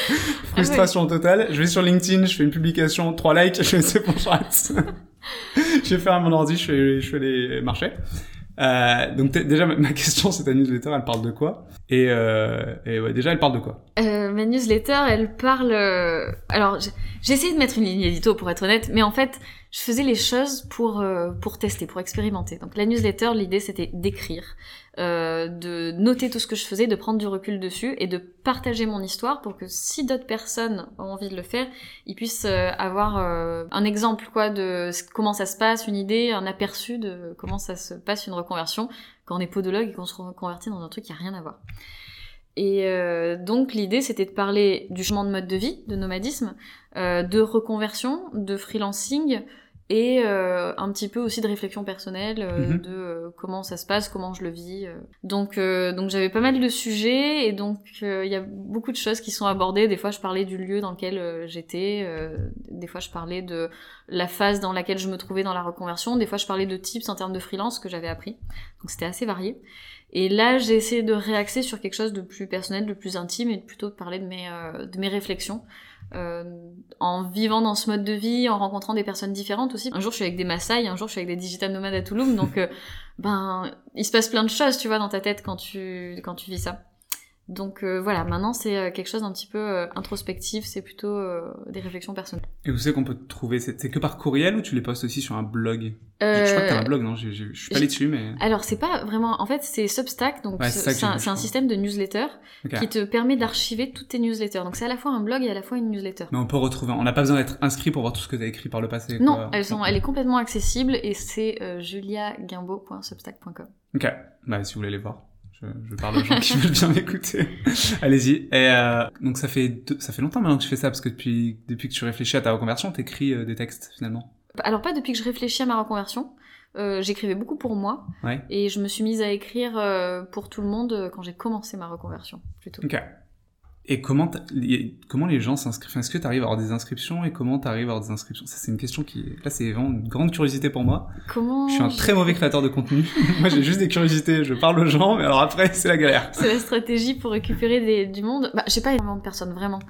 Frustration totale. Je vais sur LinkedIn, je fais une publication, trois likes, je fais, c'est bon, j'arrête. je vais faire à mon ordi, je fais, je fais les marchés. Euh, donc déjà ma- question c'est ta newsletter elle parle de quoi? Et, euh, et ouais déjà elle parle de quoi? Euh, ma newsletter, elle parle. euh, Alors, j'ai- j'ai essayé de mettre une ligne édito pour être honnête, mais en fait, je faisais les choses pour euh, pour tester, pour expérimenter. Donc la newsletter, l'idée c'était d'écrire, euh, de noter tout ce que je faisais, de prendre du recul dessus et de partager mon histoire pour que si d'autres personnes ont envie de le faire, ils puissent euh, avoir euh, un exemple quoi de comment ça se passe, une idée, un aperçu de comment ça se passe une reconversion quand on est podologue et qu'on se reconvertit dans un truc qui a rien à voir. Et euh, donc l'idée c'était de parler du changement de mode de vie, de nomadisme, euh, de reconversion, de freelancing et euh, un petit peu aussi de réflexion personnelle, euh, Mhm. de euh, comment ça se passe, comment je le vis. euh. Donc euh, donc j'avais pas mal de sujets et donc euh, il y a beaucoup de choses qui sont abordées. Des fois je parlais du lieu dans lequel j'étais, euh, des fois je parlais de la phase dans laquelle je me trouvais dans la reconversion, des fois je parlais de tips en termes de freelance que j'avais appris. Donc c'était assez varié. Et là, j'ai essayé de réaxer sur quelque chose de plus personnel, de plus intime, et de plutôt de parler de mes, euh, de mes réflexions. Euh, en vivant dans ce mode de vie, en rencontrant des personnes différentes aussi. Un jour, je suis avec des Maasai, un jour, je suis avec des digital nomades à Toulouse, donc euh, ben, il se passe plein de choses, tu vois, dans ta tête quand tu, quand tu vis ça. Donc euh, voilà, maintenant c'est euh, quelque chose d'un petit peu euh, introspectif, c'est plutôt euh, des réflexions personnelles. et vous savez qu'on peut te trouver? C'est que par courriel ou tu les postes aussi sur un blog? Euh, je crois que t'as un blog non? Je suis pas allé dessus mais Alors c'est pas vraiment, en fait c'est Substack, donc Ouais, c'est un, je système de newsletter qui te permet d'archiver toutes tes newsletters. Donc c'est à la fois un blog et à la fois une newsletter. mais on peut retrouver on n'a pas besoin d'être inscrit pour voir tout ce que t'as écrit par le passé Non, quoi. elles sont, elle est complètement accessible et c'est juliaguimbaud.substack.com. Ok, bah si vous voulez les voir. Je, je parle aux gens qui veulent bien m'écouter. Allez-y. Et euh, donc ça fait deux- ça fait longtemps maintenant que tu fais ça parce que depuis depuis que tu réfléchis à ta reconversion, t'écris euh, des textes finalement. Alors pas depuis que je réfléchis à ma reconversion. Euh, j'écrivais beaucoup pour moi Ouais. et je me suis mise à écrire euh, pour tout le monde euh, quand j'ai commencé ma reconversion plutôt. Ok. Et comment comment les gens s'inscrivent? Est-ce que tu arrives à avoir des inscriptions et comment tu arrives à avoir des inscriptions? Ça c'est une question qui là c'est vraiment une grande curiosité pour moi. Comment Je suis un très mauvais créateur de contenu. moi j'ai juste des curiosités, je parle aux gens, mais alors après c'est la galère. C'est la stratégie pour récupérer des- du monde. Bah, j'ai pas énormément de personnes vraiment.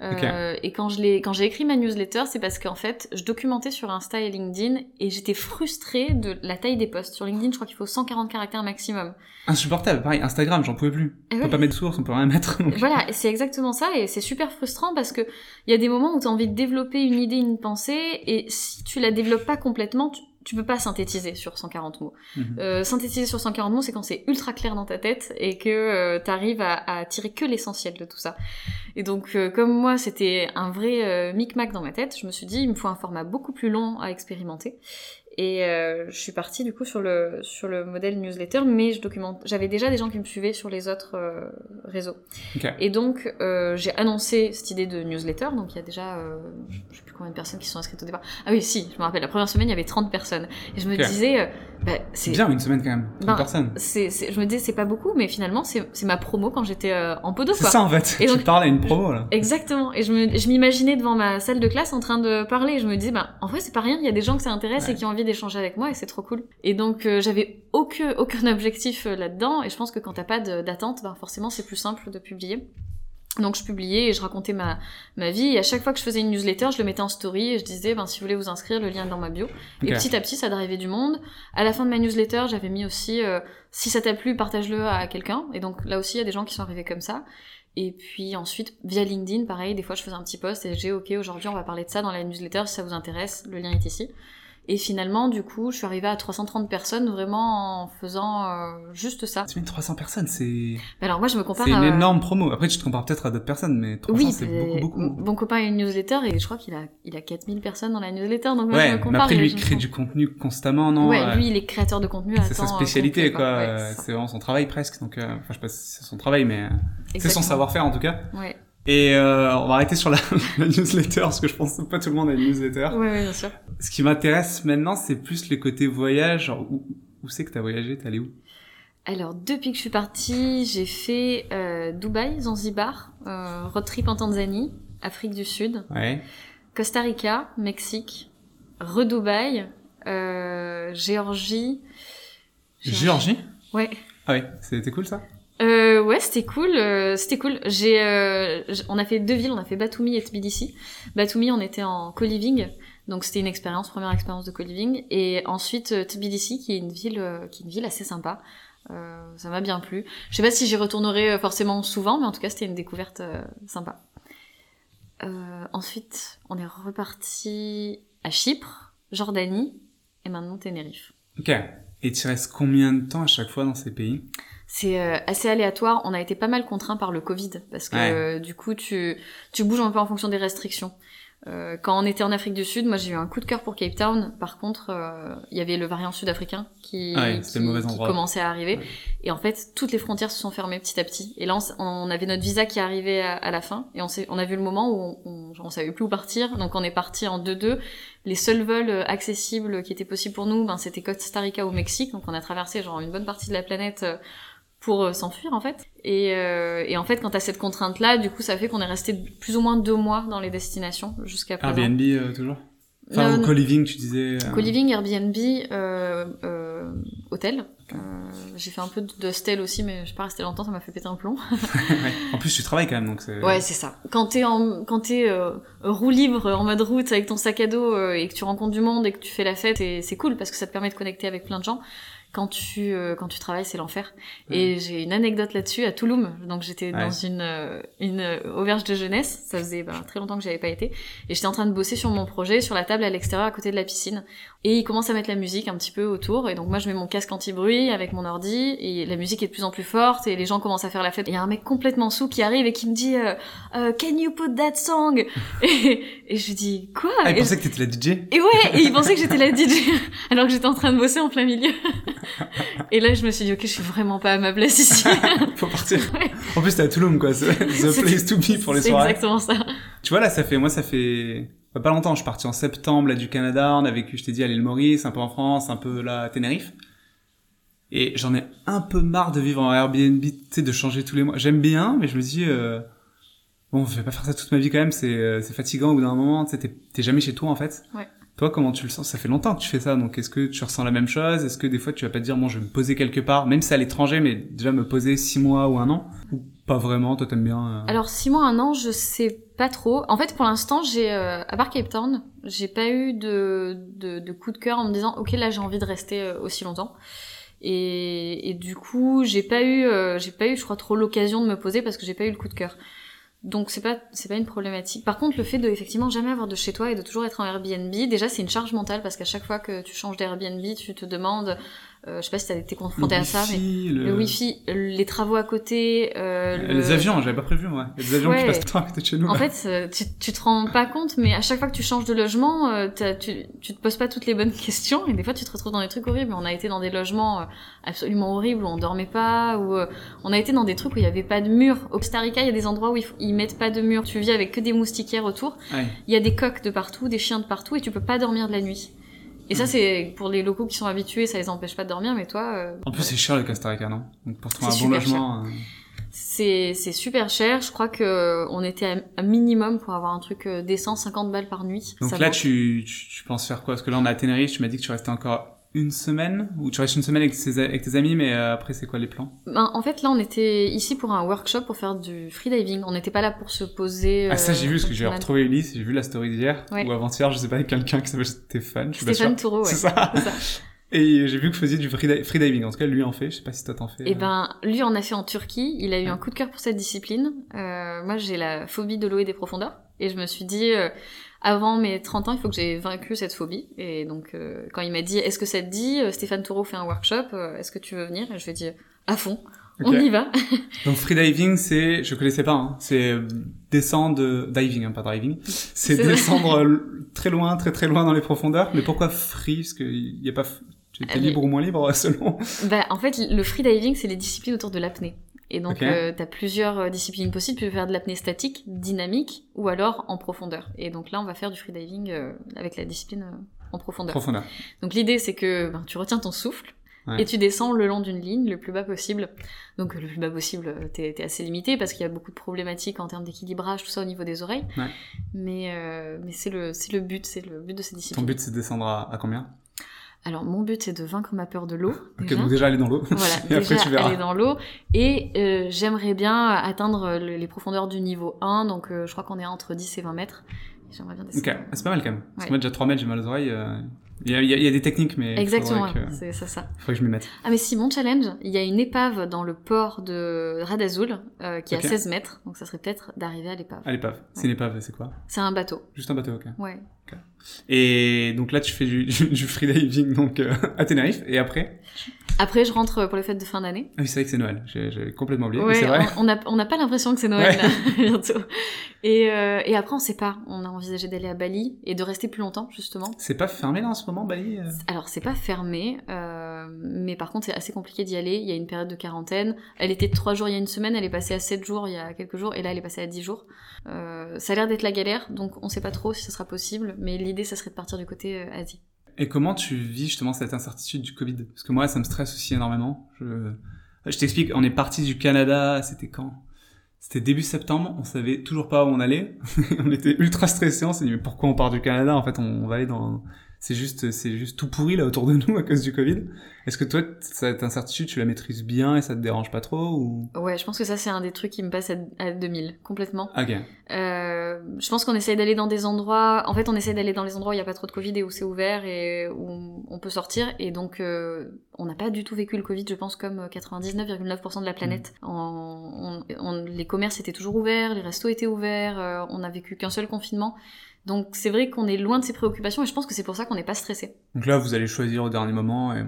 Euh, Et quand je l'ai, quand j'ai écrit ma newsletter, c'est parce qu'en fait, je documentais sur Insta et LinkedIn et j'étais frustrée de la taille des posts. Sur LinkedIn, je crois qu'il faut 140 caractères maximum. Insupportable. Pareil, Instagram, j'en pouvais plus. Et On ouais. peut pas mettre de source, on peut rien mettre. donc- Voilà, c'est exactement ça, et c'est super frustrant parce que il y a des moments où tu as envie de développer une idée, une pensée, et si tu la développes pas complètement, tu, tu peux pas synthétiser sur 140 mots. Mhm. Euh, synthétiser sur 140 mots, c'est quand c'est ultra clair dans ta tête et que tu arrives à, à tirer que l'essentiel de tout ça. Et donc, euh, comme moi, c'était un vrai euh, micmac dans ma tête, je me suis dit, il me faut un format beaucoup plus long à expérimenter. Et euh, je suis partie du coup sur le sur le modèle newsletter, mais je documente. J'avais déjà des gens qui me suivaient sur les autres euh, réseaux. Et donc, euh, j'ai annoncé cette idée de newsletter. Donc, il y a déjà, je sais plus combien de personnes qui sont inscrites au départ. Ah oui, si, je me rappelle, la première semaine, il y avait 30 personnes. Et je me disais, bah, C'est bien une semaine quand même. Une Ben, personne. c'est, c'est- je me disais, c'est pas beaucoup, mais finalement, c'est, ma promo quand j'étais en podo, C'est ça en fait. Et tu donc- parles à une promo là. Exactement. Et je m'imaginais devant ma salle de classe en train de parler. Et je me disais, ben, en vrai, c'est pas rien. Il y a des gens que ça intéresse Ouais. et qui ont envie d'échanger avec moi et c'est trop cool. Et donc, euh, j'avais aucun, aucun objectif euh, là-dedans. Et je pense que quand t'as pas d'attente, ben, forcément, c'est plus simple de publier. Donc je publiais et je racontais ma, ma vie et à chaque fois que je faisais une newsletter, je le mettais en story et je disais ben si vous voulez vous inscrire, le lien est dans ma bio. Et petit à petit, ça drivait du monde. À la fin de ma newsletter, j'avais mis aussi euh, si ça t'a plu, partage-le à quelqu'un. Et donc là aussi, il y a des gens qui sont arrivés comme ça. Et puis ensuite, via LinkedIn, pareil, des fois je faisais un petit post et j'ai OK, aujourd'hui on va parler de ça dans la newsletter si ça vous intéresse, le lien est ici. Et finalement, du coup, je suis arrivée à 330 personnes vraiment en faisant euh, juste ça. 300 personnes, c'est. Alors moi, je me compare. C'est une énorme promo. Après, tu te compares peut-être à d'autres personnes, mais 300, oui, c'est beaucoup, beaucoup. Mon copain a une newsletter et je crois qu'il a, il a 4000 personnes dans la newsletter. Donc moi, ouais, je me compare. mais après, lui, il crée du contenu constamment, non Ouais, lui, il est créateur de contenu. C'est sa spécialité, quoi. Ouais, c'est vraiment son travail presque. Donc, euh, enfin, je sais pas si c'est son travail, mais c'est son savoir-faire en tout cas. Ouais. Et euh, on va arrêter sur la, la, newsletter parce que je pense que pas tout le monde a une newsletter. Oui, ouais, bien sûr. Ce qui m'intéresse maintenant, c'est plus le côté voyage. Genre, où, où c'est que t'as voyagé? T'es allé où? Alors, depuis que je suis partie, j'ai fait euh, Dubaï, Zanzibar, euh, road trip en Tanzanie, Afrique du Sud, ouais. Costa Rica, Mexique, re-Dubaï, euh, Géorgie. Géorgie Ouais. Ah ouais, c'était cool ça? Euh, ouais, c'était cool. Euh, c'était cool. J'ai, euh, on a fait deux villes. On a fait Batumi et Tbilissi. Batumi, on était en co-living, donc c'était une expérience, première expérience de co-living. Et ensuite euh, Tbilissi, qui est une ville, euh, qui est une ville assez sympa. ça m'a bien plu. Je sais pas si j'y retournerai forcément souvent, mais en tout cas, c'était une découverte sympa. ensuite, on est reparti à Chypre, Jordanie et maintenant Tenerife. Ok. Et tu restes combien de temps à chaque fois dans ces pays? C'est euh, assez aléatoire. On a été pas mal contraint par le Covid parce que Ouais. euh, du coup tu tu bouges un peu en fonction des restrictions. Euh, quand on était en Afrique du Sud, moi j'ai eu un coup de cœur pour Cape Town. Par contre, euh, il y avait le variant sud-africain qui, Ouais, c'était qui, qui commençait à arriver. Ouais. Et en fait, toutes les frontières se sont fermées petit à petit. Et là, on, on avait notre visa qui arrivait à, à la fin. Et on, on a vu le moment où on, on, on savait plus où partir. Donc on est parti en 2-2. Les seuls vols accessibles qui étaient possibles pour nous, ben, c'était Costa Rica ou Mexique. Donc on a traversé genre une bonne partie de la planète pour euh, s'enfuir en fait. Et, euh, et en fait, quand t'as cette contrainte-là, du coup, ça fait qu'on est resté plus ou moins deux mois dans les destinations jusqu'à présent. Airbnb euh, toujours? Enfin, Non, ou co-living, tu disais. euh, Co-living, Airbnb, euh, euh, hôtel. Euh, j'ai fait un peu d'hostel aussi, mais je suis pas restée longtemps, ça m'a fait péter un plomb. ouais. En plus, tu travailles quand même, donc c'est. Ouais, c'est ça. Quand t'es en, quand t'es euh, roue libre en mode route avec ton sac à dos euh, et que tu rencontres du monde et que tu fais la fête, et c'est cool parce que ça te permet de connecter avec plein de gens. Quand tu euh, quand tu travailles, c'est l'enfer. Et j'ai une anecdote là-dessus à Touloum. Donc j'étais Ouais. dans une euh, une euh, auberge de jeunesse. Ça faisait ben, très longtemps que j'avais pas été. Et j'étais en train de bosser sur mon projet sur la table à l'extérieur à côté de la piscine. Et ils commencent à mettre la musique un petit peu autour. Et donc moi je mets mon casque anti-bruit avec mon ordi et la musique est de plus en plus forte et les gens commencent à faire la fête. Et il y a un mec complètement sous qui arrive et qui me dit euh, Euh, Can you put that song? Et, et je lui dis quoi? Ah, il et, pensait que t'étais la DJ et ouais, et il pensait que j'étais la DJ alors que j'étais en train de bosser en plein milieu. et là je me suis dit ok je suis vraiment pas à ma place ici. Faut partir. Ouais. En plus, t'es à Touloum, quoi. C'est the C'est- place to be pour les C'est soirées. exactement ça. Tu vois, là, ça fait, moi, ça fait pas pas longtemps. Je suis parti en septembre, là, du Canada. On a vécu, je t'ai dit, à l'île Maurice, un peu en France, un peu là, à Tenerife. Et j'en ai un peu marre de vivre en Airbnb, tu sais, de changer tous les mois. J'aime bien, mais je me dis, euh, bon, je vais pas faire ça toute ma vie quand même. C'est, euh, fatigant au bout d'un moment. Tu sais, t'es jamais chez toi, en fait. Ouais. Toi, comment tu le sens? Ça fait longtemps que tu fais ça, donc est-ce que tu ressens la même chose? Est-ce que des fois tu vas pas te dire, bon, je vais me poser quelque part, même si à l'étranger, mais déjà me poser six mois ou un an? Ou pas vraiment Toi, t'aimes bien euh, Alors six mois, un an, je sais pas trop. En fait, pour l'instant, j'ai euh, à part Cape Town, j'ai pas eu de, de, de coup de cœur en me disant ok là j'ai envie de rester euh, aussi longtemps. Et, et du coup, j'ai pas eu, euh, j'ai pas eu, je crois, trop l'occasion de me poser parce que j'ai pas eu le coup de cœur. Donc c'est pas c'est pas une problématique. Par contre, le fait de effectivement jamais avoir de chez toi et de toujours être en Airbnb, déjà c'est une charge mentale parce qu'à chaque fois que tu changes d'Airbnb, tu te demandes, je sais pas si t'as été confronté à ça, mais wifi, le... le wifi, les travaux à côté, euh, le- Les avions, j'avais pas prévu, moi. Des avions qui passent tout le temps à côté de chez nous. En fait, euh, tu, tu te rends pas compte, mais à chaque fois que tu changes de logement, euh, tu, tu te poses pas toutes les bonnes questions, et des fois tu te retrouves dans des trucs horribles. On a été dans des logements euh, absolument horribles où on dormait pas, où euh, on a été dans des trucs où il y avait pas de mur. Au Costa Rica, il y a des endroits où ils mettent pas de mur. Tu vis avec que des moustiquaires autour. Ouais. Il y a des coques de partout, des chiens de partout, et tu peux pas dormir de la nuit. Et ça, c'est pour les locaux qui sont habitués, ça les empêche pas de dormir, mais toi. euh, En plus, c'est cher le Costa Rica, non? Donc pour trouver un bon logement. euh, C'est c'est super cher. Je crois que euh, on était à minimum pour avoir un truc euh, décent, 50 balles par nuit. Donc Ça là, vaut- tu, tu, tu penses faire quoi? Parce que là, on est à Tenerife, tu m'as dit que tu restais encore une semaine Ou tu restes une semaine avec, ses- avec tes amis, mais euh, après, c'est quoi les plans? Ben, en fait, là, on était ici pour un workshop pour faire du freediving. On n'était pas là pour se poser. Ah, ça, j'ai vu, parce que j'ai euh, retrouvé Ulysse, j'ai vu la story d'hier, Ouais. ou avant-hier, je sais pas, avec quelqu'un qui s'appelle Stéphane. Je suis Stéphane. Toureau, ouais. C'est ça. Et j'ai vu que vous faisiez du freediving. En tout cas, lui en fait. Je sais pas si toi t'en fais. Eh ben, lui en a fait en Turquie. Il a eu un coup de cœur pour cette discipline. Euh, moi, j'ai la phobie de l'eau et des profondeurs. Et je me suis dit, euh, avant mes 30 ans, il faut que j'ai vaincu cette phobie. Et donc, euh, quand il m'a dit, est-ce que ça te dit, euh, Stéphane Toureau fait un workshop, est-ce que tu veux venir? Et je lui ai dit, à fond. On y va. Donc freediving, c'est, je connaissais pas, hein, c'est descendre, diving, hein, pas driving, c'est descendre très loin, très très loin dans les profondeurs. Mais pourquoi free? Parce qu'il n'y a pas, tu es libre ou moins libre selon. Bah, en fait, le freediving, c'est les disciplines autour de l'apnée. Et donc, euh, tu as plusieurs euh, disciplines possibles. Tu peux faire de l'apnée statique, dynamique, ou alors en profondeur. Et donc là, on va faire du freediving euh, avec la discipline en profondeur. Profondeur. Donc l'idée, c'est que ben, tu retiens ton souffle et tu descends le long d'une ligne le plus bas possible. Donc le plus bas possible, t'es es assez limité parce qu'il y a beaucoup de problématiques en termes d'équilibrage, tout ça au niveau des oreilles. Ouais. Mais, mais c'est le, le but, c'est le but de ces disciplines. Ton but, c'est de descendre à combien? Alors mon but c'est de vaincre ma peur de l'eau. Ok, donc déjà aller dans l'eau. Voilà, et déjà après, tu verras. aller dans l'eau. Et euh, j'aimerais bien atteindre les profondeurs du niveau 1, donc euh, je crois qu'on est entre 10 et 20 mètres. J'aimerais bien descendre. Ok, ah, c'est pas mal quand même. Parce que moi déjà 3 mètres j'ai mal aux oreilles. Euh, il y, a, il y, a, des techniques, mais. Exactement, c'est ça. Il faudrait que je m'y mette. Ah, mais si, mon challenge, il y a une épave dans le port de Radazul, euh, qui est à 16 mètres, donc ça serait peut-être d'arriver à l'épave. À l'épave. C'est une épave, c'est quoi C'est un bateau. Juste un bateau, ok. Ouais. Et donc là, tu fais du, du freediving donc, euh, à Tenerife, et après? Après, je rentre pour les fêtes de fin d'année. Ah oui, c'est vrai que c'est Noël. J'ai complètement oublié. Ouais, c'est vrai. On n'a on pas l'impression que c'est Noël là, bientôt. Et, euh, et après, on sait pas. On a envisagé d'aller à Bali et de rester plus longtemps, justement. C'est pas fermé là en ce moment, Bali euh? Alors, c'est pas fermé, euh, mais par contre, c'est assez compliqué d'y aller. Il y a une période de quarantaine. Elle était de 3 jours il y a une semaine, elle est passée à 7 jours il y a quelques jours, et là, elle est passée à 10 jours. Euh, ça a l'air d'être la galère, donc on sait pas trop si ça sera possible, mais l'idée, ça serait de partir du côté euh, Asie. Et comment tu vis justement cette incertitude du Covid? Parce que moi, ça me stresse aussi énormément. Je, je t'explique, on est parti du Canada, c'était quand? C'était début septembre, on savait toujours pas où on allait. on était ultra stressés, on s'est dit mais pourquoi on part du Canada? En fait, on va aller dans c'est juste c'est juste tout pourri là autour de nous à cause du Covid. Est-ce que toi cette incertitude tu la maîtrises bien et ça te dérange pas trop ou? Ouais, je pense que ça c'est un des trucs qui me passe à, 2000 complètement. OK. Euh, je pense qu'on essaye d'aller dans des endroits en fait on essaye d'aller dans les endroits où il y a pas trop de Covid et où c'est ouvert et où on peut sortir et donc euh, on n'a pas du tout vécu le Covid, je pense comme 99,9% de la planète. Mm. On, les commerces étaient toujours ouverts, les restos étaient ouverts, euh, on a vécu qu'un seul confinement. Donc c'est vrai qu'on est loin de ces préoccupations et je pense que c'est pour ça qu'on n'est pas stressé. Donc là, vous allez choisir au dernier moment et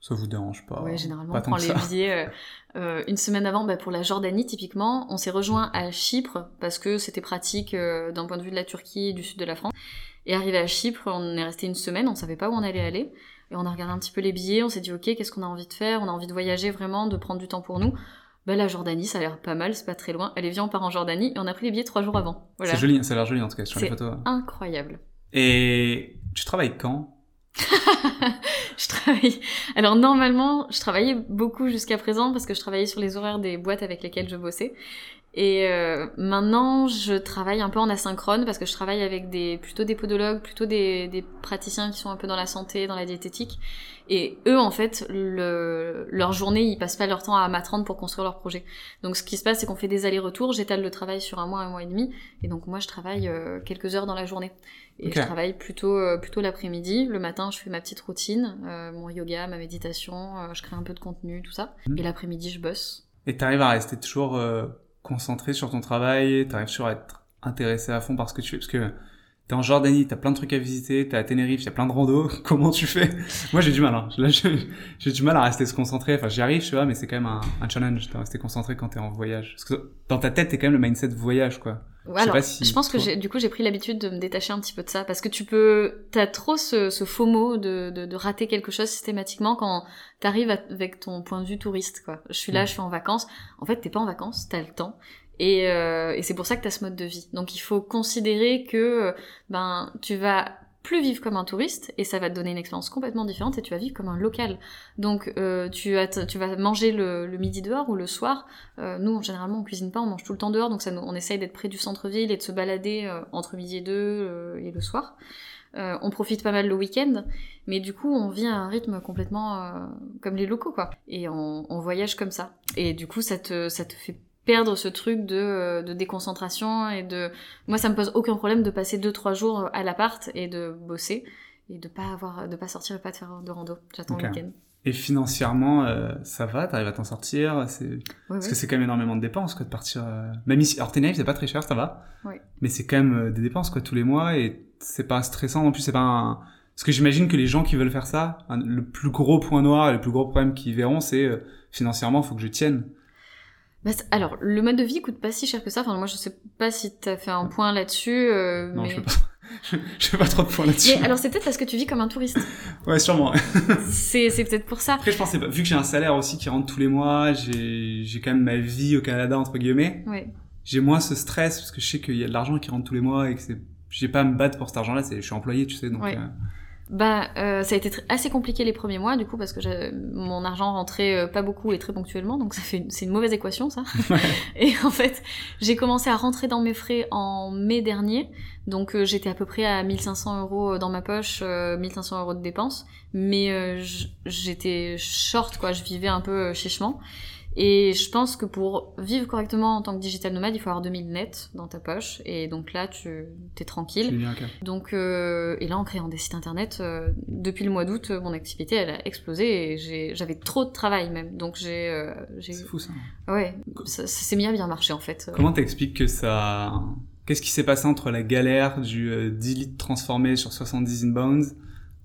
ça vous dérange pas. Oui, généralement, on prend les billets euh, euh, une semaine avant. Bah, pour la Jordanie, typiquement, on s'est rejoint à Chypre parce que c'était pratique euh, d'un point de vue de la Turquie et du sud de la France. Et arrivé à Chypre, on est resté une semaine, on savait pas où on allait aller. Et on a regardé un petit peu les billets, on s'est dit ok, qu'est-ce qu'on a envie de faire? On a envie de voyager vraiment, de prendre du temps pour nous bah la Jordanie, ça a l'air pas mal, c'est pas très loin. Allez, viens, on part en Jordanie et on a pris les billets trois jours avant. Voilà. C'est joli, ça a l'air joli en tout cas sur les photos. incroyable. Et tu travailles quand je travaille. Alors normalement, je travaillais beaucoup jusqu'à présent parce que je travaillais sur les horaires des boîtes avec lesquelles je bossais. Et euh, maintenant, je travaille un peu en asynchrone parce que je travaille avec des plutôt des podologues, plutôt des, des praticiens qui sont un peu dans la santé, dans la diététique. Et eux, en fait, le, leur journée, ils passent pas leur temps à m'attendre pour construire leur projet. Donc, ce qui se passe, c'est qu'on fait des allers-retours. J'étale le travail sur un mois, un mois et demi. Et donc, moi, je travaille euh, quelques heures dans la journée. Et je travaille plutôt euh, plutôt l'après-midi. Le matin, je fais ma petite routine, mon yoga, ma méditation. je crée un peu de contenu, tout ça. Mmh. Et l'après-midi, je bosse. Et t'arrives à rester toujours concentré sur ton travail, t'arrives sur à être intéressé à fond par ce que tu fais, parce que t'es en Jordanie, t'as plein de trucs à visiter, t'es à Tenerife, a plein de rando, comment tu fais? Moi j'ai du mal, hein. j'ai du mal à rester se concentrer, enfin j'y arrive, tu vois, mais c'est quand même un, un challenge de rester concentré quand t'es en voyage. Parce que dans ta tête, t'es quand même le mindset voyage, quoi. je, alors, je pense que du coup j'ai pris l'habitude de me détacher un petit peu de ça parce que tu peux t'as trop ce, ce faux mot de, de, de, rater quelque chose systématiquement quand t'arrives avec ton point de vue touriste quoi. Je suis là, mm. je suis en vacances. En fait t'es pas en vacances, t'as le temps et, euh, et c'est pour ça que tu as ce mode de vie. Donc il faut considérer que ben tu vas plus vivre comme un touriste et ça va te donner une expérience complètement différente et tu vas vivre comme un local. Donc euh, tu, as tu vas manger le, le, midi dehors ou le soir. Euh, nous généralement on cuisine pas, on mange tout le temps dehors donc ça, on essaye d'être près du centre-ville et de se balader euh, entre midi et deux euh, et le soir. Euh, on profite pas mal le week-end, mais du coup on vit à un rythme complètement comme les locaux quoi. Et on, on voyage comme ça. Et du coup ça te, ça te fait perdre ce truc de, euh, de déconcentration et de moi ça me pose aucun problème de passer deux trois jours à l'appart et de bosser et de pas avoir, de pas sortir et pas de faire de rando. J'attends Ok. le week-end. Et financièrement, euh, ça va, t'arrives à t'en sortir, c'est... Ouais, Parce ouais. que c'est quand même énormément de dépenses, quoi, de partir... euh, Même ici, alors c'est pas très cher, ça va. Ouais. Mais c'est quand même euh, des dépenses, quoi, tous les mois, et c'est pas stressant, non plus, c'est pas un... Parce que j'imagine que les gens qui veulent faire ça, un- le plus gros point noir et le plus gros problème qu'ils verront, c'est euh, financièrement, faut que je tienne. Bah, alors, le mode de vie coûte pas si cher que ça. Enfin, moi, je sais pas si t'as fait un point là-dessus. euh, Non, mais... je fais pas... je fais pas trop de points là-dessus. Mais alors, c'est peut-être parce que tu vis comme un touriste. Ouais, sûrement. c'est c'est peut-être pour ça. Après, je pensais pas, vu que j'ai un salaire aussi qui rentre tous les mois, j'ai, j'ai quand même ma vie au Canada, entre guillemets, Ouais. j'ai moins ce stress, parce que je sais qu'il y a de l'argent qui rentre tous les mois et que c'est, j'ai pas à me battre pour cet argent-là, c'est, je suis employé, tu sais, donc, Ouais. euh, Bah, euh, ça a été assez compliqué les premiers mois, du coup, parce que j'ai- mon argent rentrait euh, pas beaucoup et très ponctuellement, donc ça fait une- c'est une mauvaise équation, ça. Ouais. Et en fait, j'ai commencé à rentrer dans mes frais en mai dernier, donc euh, j'étais à peu près à 1500 euros dans ma poche, euh, 1500 euros de dépenses, mais euh, j'étais short, quoi, je vivais un peu euh, chichement. Et je pense que pour vivre correctement en tant que digital nomade, il faut avoir 2000 net dans ta poche, et donc là, tu t'es tranquille. j'ai bien. Donc, euh, et là, en créant des sites internet, euh, depuis le mois d'août, euh, mon activité, elle a explosé et j'ai- j'avais trop de travail même. Donc, j'ai, euh, j'ai, C'est fou, ça. ouais, ça, ça s'est mis à bien marcher en fait. Comment t'expliques que ça, qu'est-ce qui s'est passé entre la galère du euh, 10 litres transformé sur 70 inbounds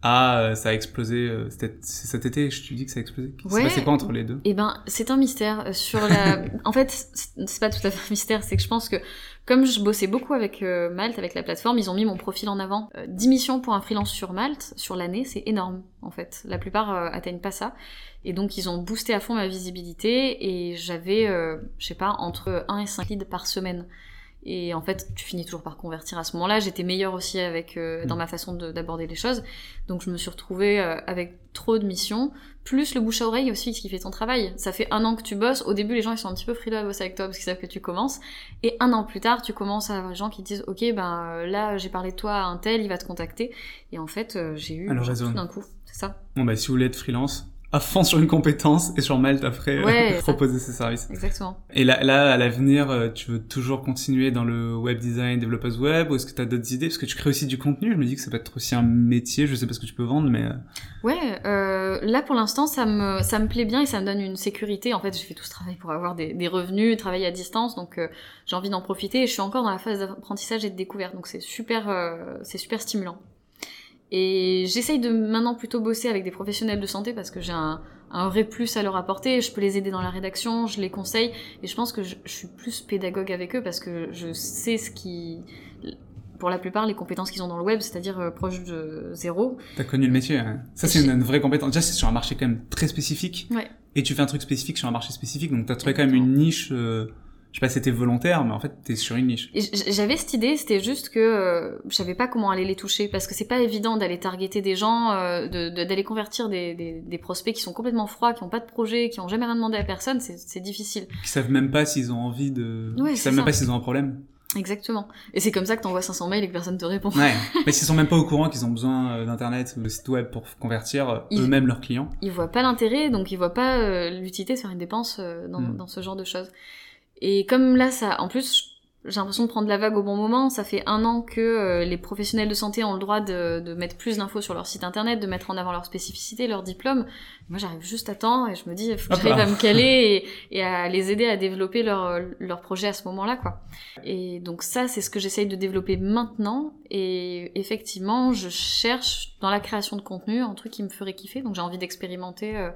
à euh, ça a explosé, euh, c'est cet été, je te dis que ça a explosé. Ouais. passé quoi entre les deux? Eh ben, c'est un mystère euh, sur la. en fait, c'est pas tout à fait un mystère, c'est que je pense que comme je bossais beaucoup avec euh, Malte, avec la plateforme, ils ont mis mon profil en avant. Euh, 10 missions pour un freelance sur Malte sur l'année, c'est énorme en fait. La plupart euh, atteignent pas ça. Et donc ils ont boosté à fond ma visibilité et j'avais, euh, je sais pas, entre 1 et 5 leads par semaine. Et en fait, tu finis toujours par convertir à ce moment-là. J'étais meilleure aussi avec euh, dans ma façon de- d'aborder les choses. Donc je me suis retrouvée euh, avec trop de missions, plus le bouche à oreille aussi qui fait ton travail. Ça fait un an que tu bosses. Au début, les gens ils sont un petit peu frileux à bosser avec toi parce qu'ils savent que tu commences. Et un an plus tard, tu commences à avoir des gens qui te disent Ok, ben euh, là j'ai parlé de toi à un tel, il va te contacter. Et en fait, euh, j'ai eu Alors, tout d'un coup. C'est ça, Bon, bah, si vous voulez être freelance, à fond sur une compétence et sur Malte après, euh, Ouais, proposer ses services. exactement. Et là, là, à l'avenir, euh, tu veux toujours continuer dans le web design, développeuse web, ou est-ce que tu as d'autres idées? Parce que tu crées aussi du contenu, je me dis que ça peut être aussi un métier, je sais pas ce que tu peux vendre, mais... euh, Ouais, euh, là pour l'instant ça me ça me plaît bien et ça me donne une sécurité. En fait, j'ai fait tout ce travail pour avoir des, des revenus, travailler à distance, donc euh, j'ai envie d'en profiter. Et je suis encore dans la phase d'apprentissage et de découverte, donc c'est super euh, c'est super stimulant. Et j'essaye de maintenant plutôt bosser avec des professionnels de santé parce que j'ai un, un vrai plus à leur apporter. Je peux les aider dans la rédaction, je les conseille et je pense que je, je suis plus pédagogue avec eux parce que je sais ce qui pour la plupart les compétences qu'ils ont dans le web, c'est-à-dire euh, proche de zéro, T'as connu le métier, hein. ça c'est une, une vraie compétence. Déjà c'est sur un marché quand même très spécifique, Ouais. et tu fais un truc spécifique sur un marché spécifique, donc t'as trouvé quand même une niche, euh, je sais pas si c'était volontaire, mais en fait t'es sur une niche. J'avais cette idée, c'était juste que euh, je savais pas comment aller les toucher parce que c'est pas évident d'aller targeter des gens, euh, de- de- d'aller convertir des, des, des prospects qui sont complètement froids, qui ont pas de projet, qui ont jamais rien demandé à personne, c'est difficile. Qui savent même pas s'ils ont envie de... Ouais, Qui savent même ça. pas s'ils ont un problème. Exactement. Et c'est comme ça que t'envoies 500 mails et que personne te répond. Ouais, mais s'ils sont même pas au courant qu'ils ont besoin euh, d'internet ou de site web pour convertir euh, eux-mêmes leurs clients. Ils voient pas l'intérêt, donc ils voient pas euh, l'utilité de faire une dépense euh, dans, Mm. dans ce genre de choses. Et comme là, ça, en plus, j'ai l'impression de prendre la vague au bon moment. Ça fait un an que euh, les professionnels de santé ont le droit de, de mettre plus d'infos sur leur site internet, de mettre en avant leurs spécificités, leurs diplômes. Moi, j'arrive juste à temps et je me dis, faut que j'arrive à me caler et, et à les aider à développer leur, leur projet à ce moment-là, quoi. Et donc ça, c'est ce que j'essaye de développer maintenant. Et effectivement, je cherche dans la création de contenu un truc qui me ferait kiffer. Donc j'ai envie d'expérimenter euh,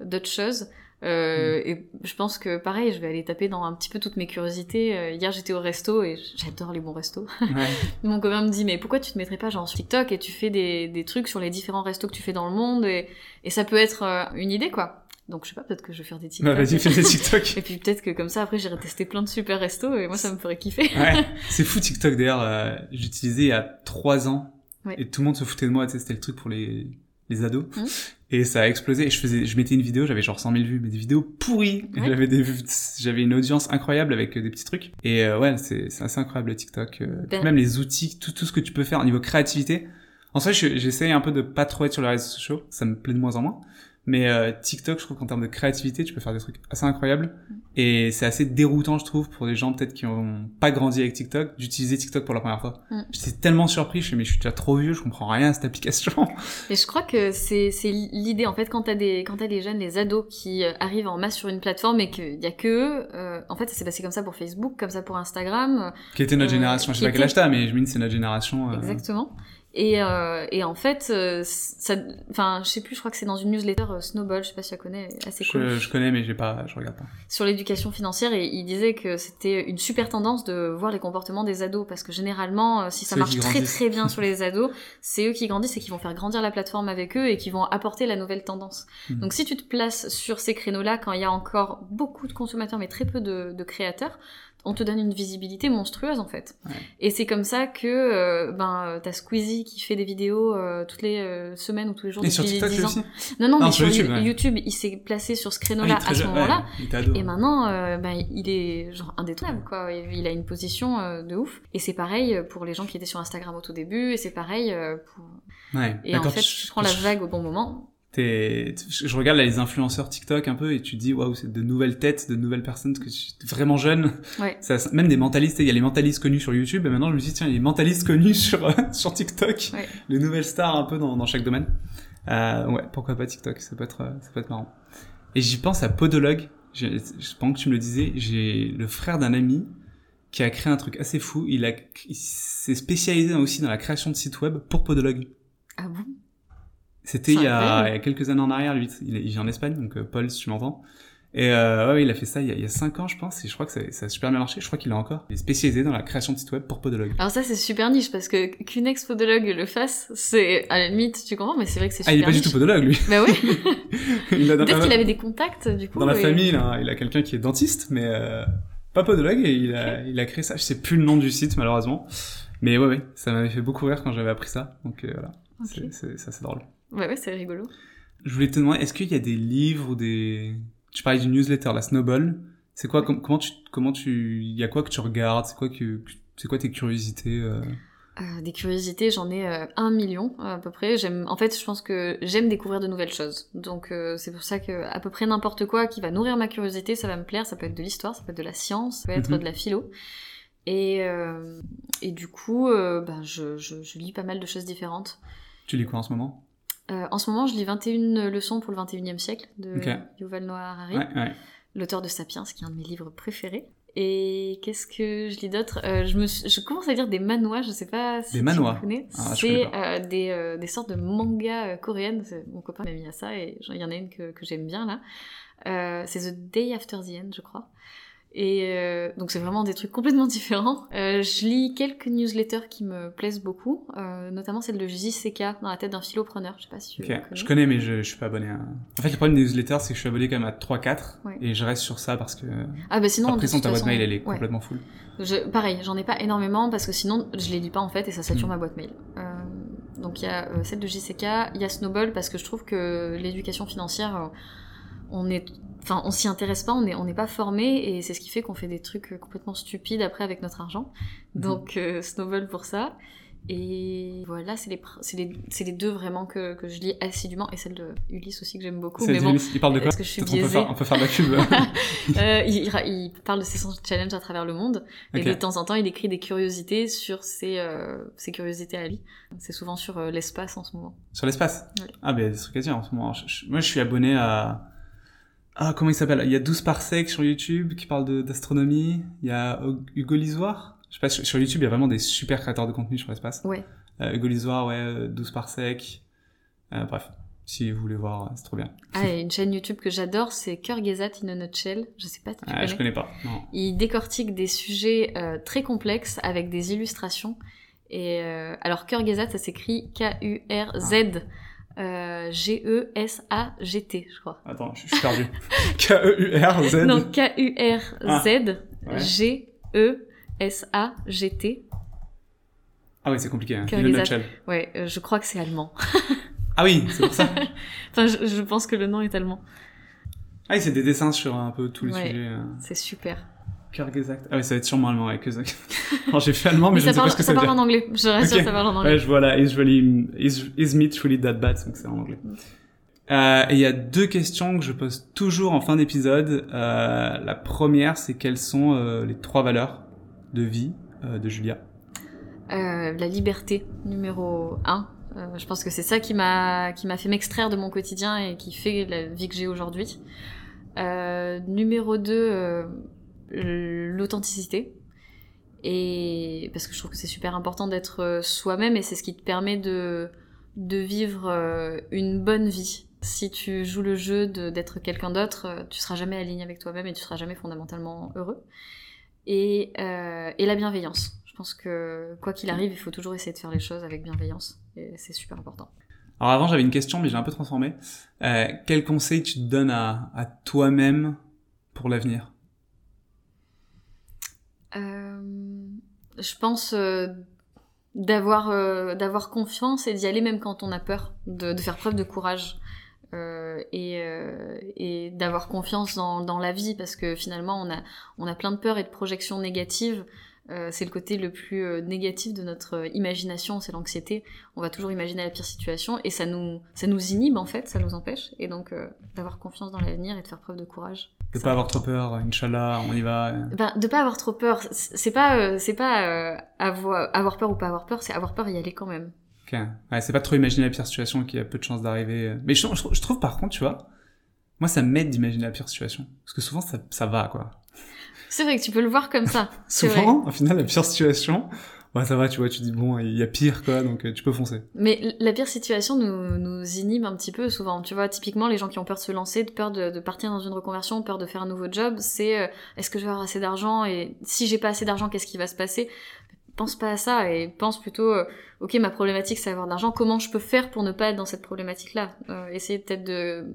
d'autres choses. Euh, Et je pense que pareil, je vais aller taper dans un petit peu toutes mes curiosités. Euh, hier, j'étais au resto et j'adore les bons restos. Ouais. Mon copain me dit mais pourquoi tu te mettrais pas genre sur TikTok et tu fais des, des trucs sur les différents restos que tu fais dans le monde et, et ça peut être euh, une idée quoi. Donc je sais pas, peut-être que je vais faire des TikTok. Bah vas-y, fais des TikTok. Et puis peut-être que comme ça après j'irai tester plein de super restos et moi ça me ferait kiffer. Ouais. C'est fou TikTok d'ailleurs, euh, j'utilisais il y a trois ans Ouais. et tout le monde se foutait de moi, c'était le truc pour les, les ados. Mhm. Et ça a explosé et je faisais, je mettais une vidéo, j'avais genre 100 000 vues, mais des vidéos pourries. Ouais. J'avais des, j'avais une audience incroyable avec euh, des petits trucs. Et euh, ouais, c'est, c'est assez incroyable le TikTok. euh, Ben- Même les outils, tout, tout ce que tu peux faire au niveau créativité. En fait, je- j'essaye un peu de pas trop être sur les réseaux sociaux, ça me plaît de moins en moins. Mais euh, TikTok, je trouve qu'en termes de créativité, tu peux faire des trucs assez incroyables. Et c'est assez déroutant, je trouve, pour des gens peut-être qui n'ont pas grandi avec TikTok, d'utiliser TikTok pour la première fois. Mm. J'étais tellement surpris, je suis mais je suis déjà trop vieux, je comprends rien à cette application. Et je crois que c'est l'idée en fait quand t'as des quand t'as des jeunes, des ados qui euh, arrivent en masse sur une plateforme et qu'il y a que eux, euh, en fait ça s'est passé comme ça pour Facebook, comme ça pour Instagram. Qui était notre Euh, génération, je sais pas quel âge t'as, mais je me dis c'est notre génération. euh, Exactement. Et, euh, et en fait, euh, ça, enfin, je sais plus, je crois que c'est dans une newsletter euh, Snowball, je sais pas si tu la connais, assez cool, Je, je connais, mais j'ai pas, je regarde pas. sur l'éducation financière, et il disait que c'était une super tendance de voir les comportements des ados, parce que généralement, euh, si ça marche très très bien sur les ados, c'est eux qui grandissent et qui vont faire grandir la plateforme avec eux et qui vont apporter la nouvelle tendance. Mhm. Donc si tu te places sur ces créneaux-là, quand il y a encore beaucoup de consommateurs mais très peu de, de créateurs, on te donne une visibilité monstrueuse en fait. Ouais. Et c'est comme ça que euh, ben euh, t'as Squeezie qui fait des vidéos euh, toutes les euh, semaines ou tous les jours Et sur depuis TikTok 10 ans. aussi Non non, Non, mais sur YouTube, ouais. YouTube, il s'est placé sur ce Ah, créneau-là très à ce moment-là. ouais. Et maintenant, euh, ben, il est genre indétrônable, quoi. Il a une position de ouf. Et c'est pareil pour les gens qui étaient sur Instagram au tout début, et c'est pareil pour... Ouais. Et Bah, en fait, je- tu prends la vague au bon moment. T'es- je je regarde là les influenceurs TikTok un peu et tu te dis waouh c'est de nouvelles têtes, de nouvelles personnes que tu vraiment jeunes. Ouais. Ça, même des mentalistes, il y a les mentalistes connus sur YouTube et maintenant je me dis tiens il y a les mentalistes connus sur euh, sur TikTok, Ouais. les nouvelles stars un peu dans, dans chaque domaine. Euh, ouais pourquoi pas TikTok, ça peut être euh, ça peut être marrant. Et j'y pense à Podologue. J'ai- Je pense que tu me le disais, j'ai le frère d'un ami qui a créé un truc assez fou. Il a il s'est spécialisé aussi dans la création de sites web pour Podologue. Ah bon? C'était il, y a- incroyable. il y a quelques années en arrière, lui. Il, il vit en Espagne, donc euh, Paul, si tu m'entends. Et euh, ouais, il a fait ça il y a, il y a 5 ans, je pense, et je crois que ça, ça a super bien marché. Je crois qu'il a encore. Il est spécialisé dans la création de sites web pour Podologue. Alors ça, c'est super niche, parce que qu'une ex-podologue le fasse, c'est... À la limite, tu comprends, mais c'est vrai que c'est Ah, super il est pas du tout podologue, lui. Bah ouais, peut-être qu'il avait des contacts, du coup. dans la et- famille, il a, il a quelqu'un qui est dentiste, mais euh, pas podologue, et il a, il a créé ça. Je sais plus le nom du site, malheureusement. Mais ouais, ouais, ça m'avait fait beaucoup rire quand j'avais appris ça. Donc euh, voilà, c'est- ça, c'est drôle. Ouais, ouais, c'est rigolo. Je voulais te demander, est-ce qu'il y a des livres ou des... Tu parlais du newsletter, la Snowball. C'est quoi, com- comment tu, comment tu, il y a quoi que tu regardes? C'est quoi que, c'est quoi tes curiosités, euh... Euh, des curiosités, j'en ai euh, un million à peu près. J'aime, en fait, je pense que j'aime découvrir de nouvelles choses. Donc euh, c'est pour ça que à peu près n'importe quoi qui va nourrir ma curiosité, ça va me plaire. Ça peut être de l'histoire, ça peut être de la science, ça peut être Mhm. de la philo. Et et du coup, ben je, je, je lis pas mal de choses différentes. Tu lis quoi en ce moment? Euh, en ce moment, je lis 21 leçons pour le 21e siècle de. Yuval Noah Harari, Ouais, ouais. l'auteur de Sapiens, qui est un de mes livres préférés. Et qu'est-ce que je lis d'autre? Euh, je, me suis- je commence à lire des manhwas, je sais pas si Des tu manhwas? connais. Ah, c'est euh, des, euh, des sortes de mangas euh, coréennes. Mon copain m'a mis à ça et il y en a une que, que j'aime bien là. Euh, c'est The Day After the End, je crois. Et euh, donc c'est vraiment des trucs complètement différents. Euh, je lis quelques newsletters qui me plaisent beaucoup, euh, notamment celle de JCK dans la tête d'un philopreneur. Je sais pas si tu Ok. connais. Je connais, mais je, je suis pas abonné à... En fait, le problème des newsletters, c'est que je suis abonné quand même à 3-4. Ouais. Et je reste sur ça parce que, Ah bah sinon, après, ta boîte mail, elle est ouais. complètement full. Je, pareil, j'en ai pas énormément parce que sinon je les lis pas en fait et ça sature Mm. ma boîte mail. Euh, donc il y a euh, celle de JCK, il y a Snowball parce que je trouve que l'éducation financière, euh, on est, enfin on s'y intéresse pas, on est, on n'est pas formé et c'est ce qui fait qu'on fait des trucs euh, complètement stupides après avec notre argent. Mhm. Donc euh, Snowball pour ça. Et voilà, c'est les, les, c'est les deux vraiment que, que je lis assidûment et celle de Ulysse aussi que j'aime beaucoup. Mais bon, il parle de quoi est-ce que je suis Peut-être on peut biaisée faire, on peut faire de la pub. euh, il, parle de ses 100 challenges à travers le monde et de temps en temps il écrit des curiosités sur ses, euh, ses curiosités à lui. C'est souvent sur euh, l'espace en ce moment. Sur l'espace? Ouais. Ah, ben, des trucs en ce moment. Je- je- moi, je suis abonné à... Ah, comment il s'appelle? Il y a 12 parsecs sur YouTube qui parlent d'astronomie. Il y a Hu- Hugo Lisoire. Je sais pas, sur, sur YouTube, il y a vraiment des super créateurs de contenu sur l'espace. Ouais. Euh, Hugo Lisoire, ouais, euh, 12 parsecs. Euh, bref, si vous voulez voir, euh, c'est trop bien. Ah, et une chaîne YouTube que j'adore, c'est Kurgezat in a Nutshell. Je sais pas si tu Ah, connais. je connais pas. Non. Il décortique des sujets euh, très complexes avec des illustrations. Et euh, alors Kurgezat, ça s'écrit K-U-R-Z. Euh, G-E-S-A-G-T, je crois. Attends, je suis perdu. K-E-U-R-Z. Non, K-U-R-Z, ouais. G-E-S-A-G-T. Ah oui, c'est compliqué. Hein. Ouais, euh, je crois que c'est allemand. Ah oui, c'est pour ça. enfin, je, je pense que le nom est allemand. Ah oui, c'est des dessins sur un peu tous les Ouais. sujets. Euh... C'est super. Kurgezat. Ah oui, ça va être sûrement allemand avec Kurgezat. Alors, j'ai fait allemand, mais, Mais je ça ne sais pas parle, ce que ça ça veut parle dire. en anglais. Je rassure, Ok. ça parle en anglais. Ouais, je vois là, is really, is, is meat really that bad, donc c'est en anglais. Euh, et il y a deux questions que je pose toujours en fin d'épisode. Euh, la première, c'est quelles sont euh, les trois valeurs de vie de Julia? La liberté, numéro un. Je pense que c'est ça qui m'a qui m'a fait m'extraire de mon quotidien et qui fait la vie que j'ai aujourd'hui. Numéro 2, l'authenticité. Et parce que je trouve que c'est super important d'être euh, soi-même et c'est ce qui te permet de, de vivre euh, une bonne vie. Si tu joues le jeu d'être quelqu'un d'autre, euh, tu seras jamais aligné avec toi-même et tu seras jamais fondamentalement heureux. Et, euh, et la bienveillance. Je pense que quoi qu'il arrive, il faut toujours essayer de faire les choses avec bienveillance. Et c'est super important. Alors avant, j'avais une question, mais j'ai un peu transformé. Euh, quel conseil tu te donnes à, toi-même pour l'avenir? Euh, je pense euh, d'avoir euh, confiance et d'y aller même quand on a peur, de, de faire preuve de courage euh, et, euh, et d'avoir confiance dans, dans la vie parce que finalement on a on a plein de peurs et de projections négatives. Euh, c'est le côté le plus euh, négatif de notre euh, imagination, c'est l'anxiété. On va toujours imaginer la pire situation et ça nous ça nous inhibe en fait, ça nous empêche. Et donc euh, d'avoir confiance dans l'avenir et de faire preuve de courage. De pas avoir trop peur, Inch'Allah, on y va. Ben, de pas avoir trop peur, c'est pas, euh, c'est pas euh, avoir, avoir peur ou pas avoir peur, c'est avoir peur et y aller quand même. Ok. Ouais, c'est pas trop imaginer la pire situation qui a peu de chances d'arriver. Mais je, je- je trouve par contre, tu vois, moi ça m'aide d'imaginer la pire situation. Parce que souvent ça, ça va, quoi. C'est vrai que tu peux le voir comme ça. Souvent, au final, la pire situation, ouais, ça va, tu vois, tu dis bon, il y a pire, quoi, donc euh, tu peux foncer. Mais la pire situation nous, nous inhibe un petit peu souvent. Tu vois, typiquement, les gens qui ont peur de se lancer, de peur de, de partir dans une reconversion, peur de faire un nouveau job, c'est euh, est-ce que je vais avoir assez d'argent et si j'ai pas assez d'argent, qu'est-ce qui va se passer? Pense pas à ça et pense plutôt, euh, ok, ma problématique c'est avoir de l'argent, comment je peux faire pour ne pas être dans cette problématique-là? Euh, Essayer peut-être de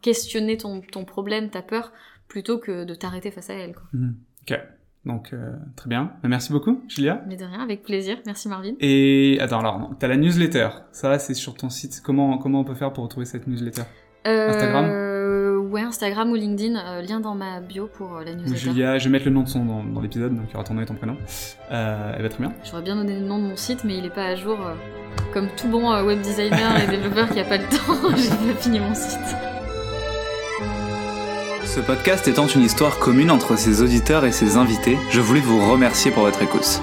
questionner ton, ton problème, ta peur, plutôt que de t'arrêter face à elle. Quoi. Mhm. Ok. Donc, euh, très bien. Merci beaucoup, Julia. Mais de rien, avec plaisir. Merci Marvin. Et attends, alors, non, t'as la newsletter. Ça, c'est sur ton site. Comment, comment on peut faire pour retrouver cette newsletter Instagram euh, Ouais, Instagram ou LinkedIn, euh, lien dans ma bio pour euh, la newsletter. Julia, je vais mettre le nom de son dans, dans l'épisode, donc il y aura ton nom et ton prénom. Euh, elle va très bien. J'aurais bien donné le nom de mon site, mais il est pas à jour. comme tout bon web designer et développeur qui a pas le temps, j'ai pas fini mon site. Ce podcast étant une histoire commune entre ses auditeurs et ses invités, je voulais vous remercier pour votre écoute.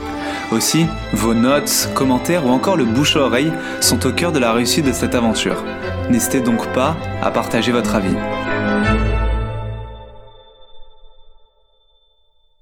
Aussi, vos notes, commentaires ou encore le bouche à oreille sont au cœur de la réussite de cette aventure. N'hésitez donc pas à partager votre avis.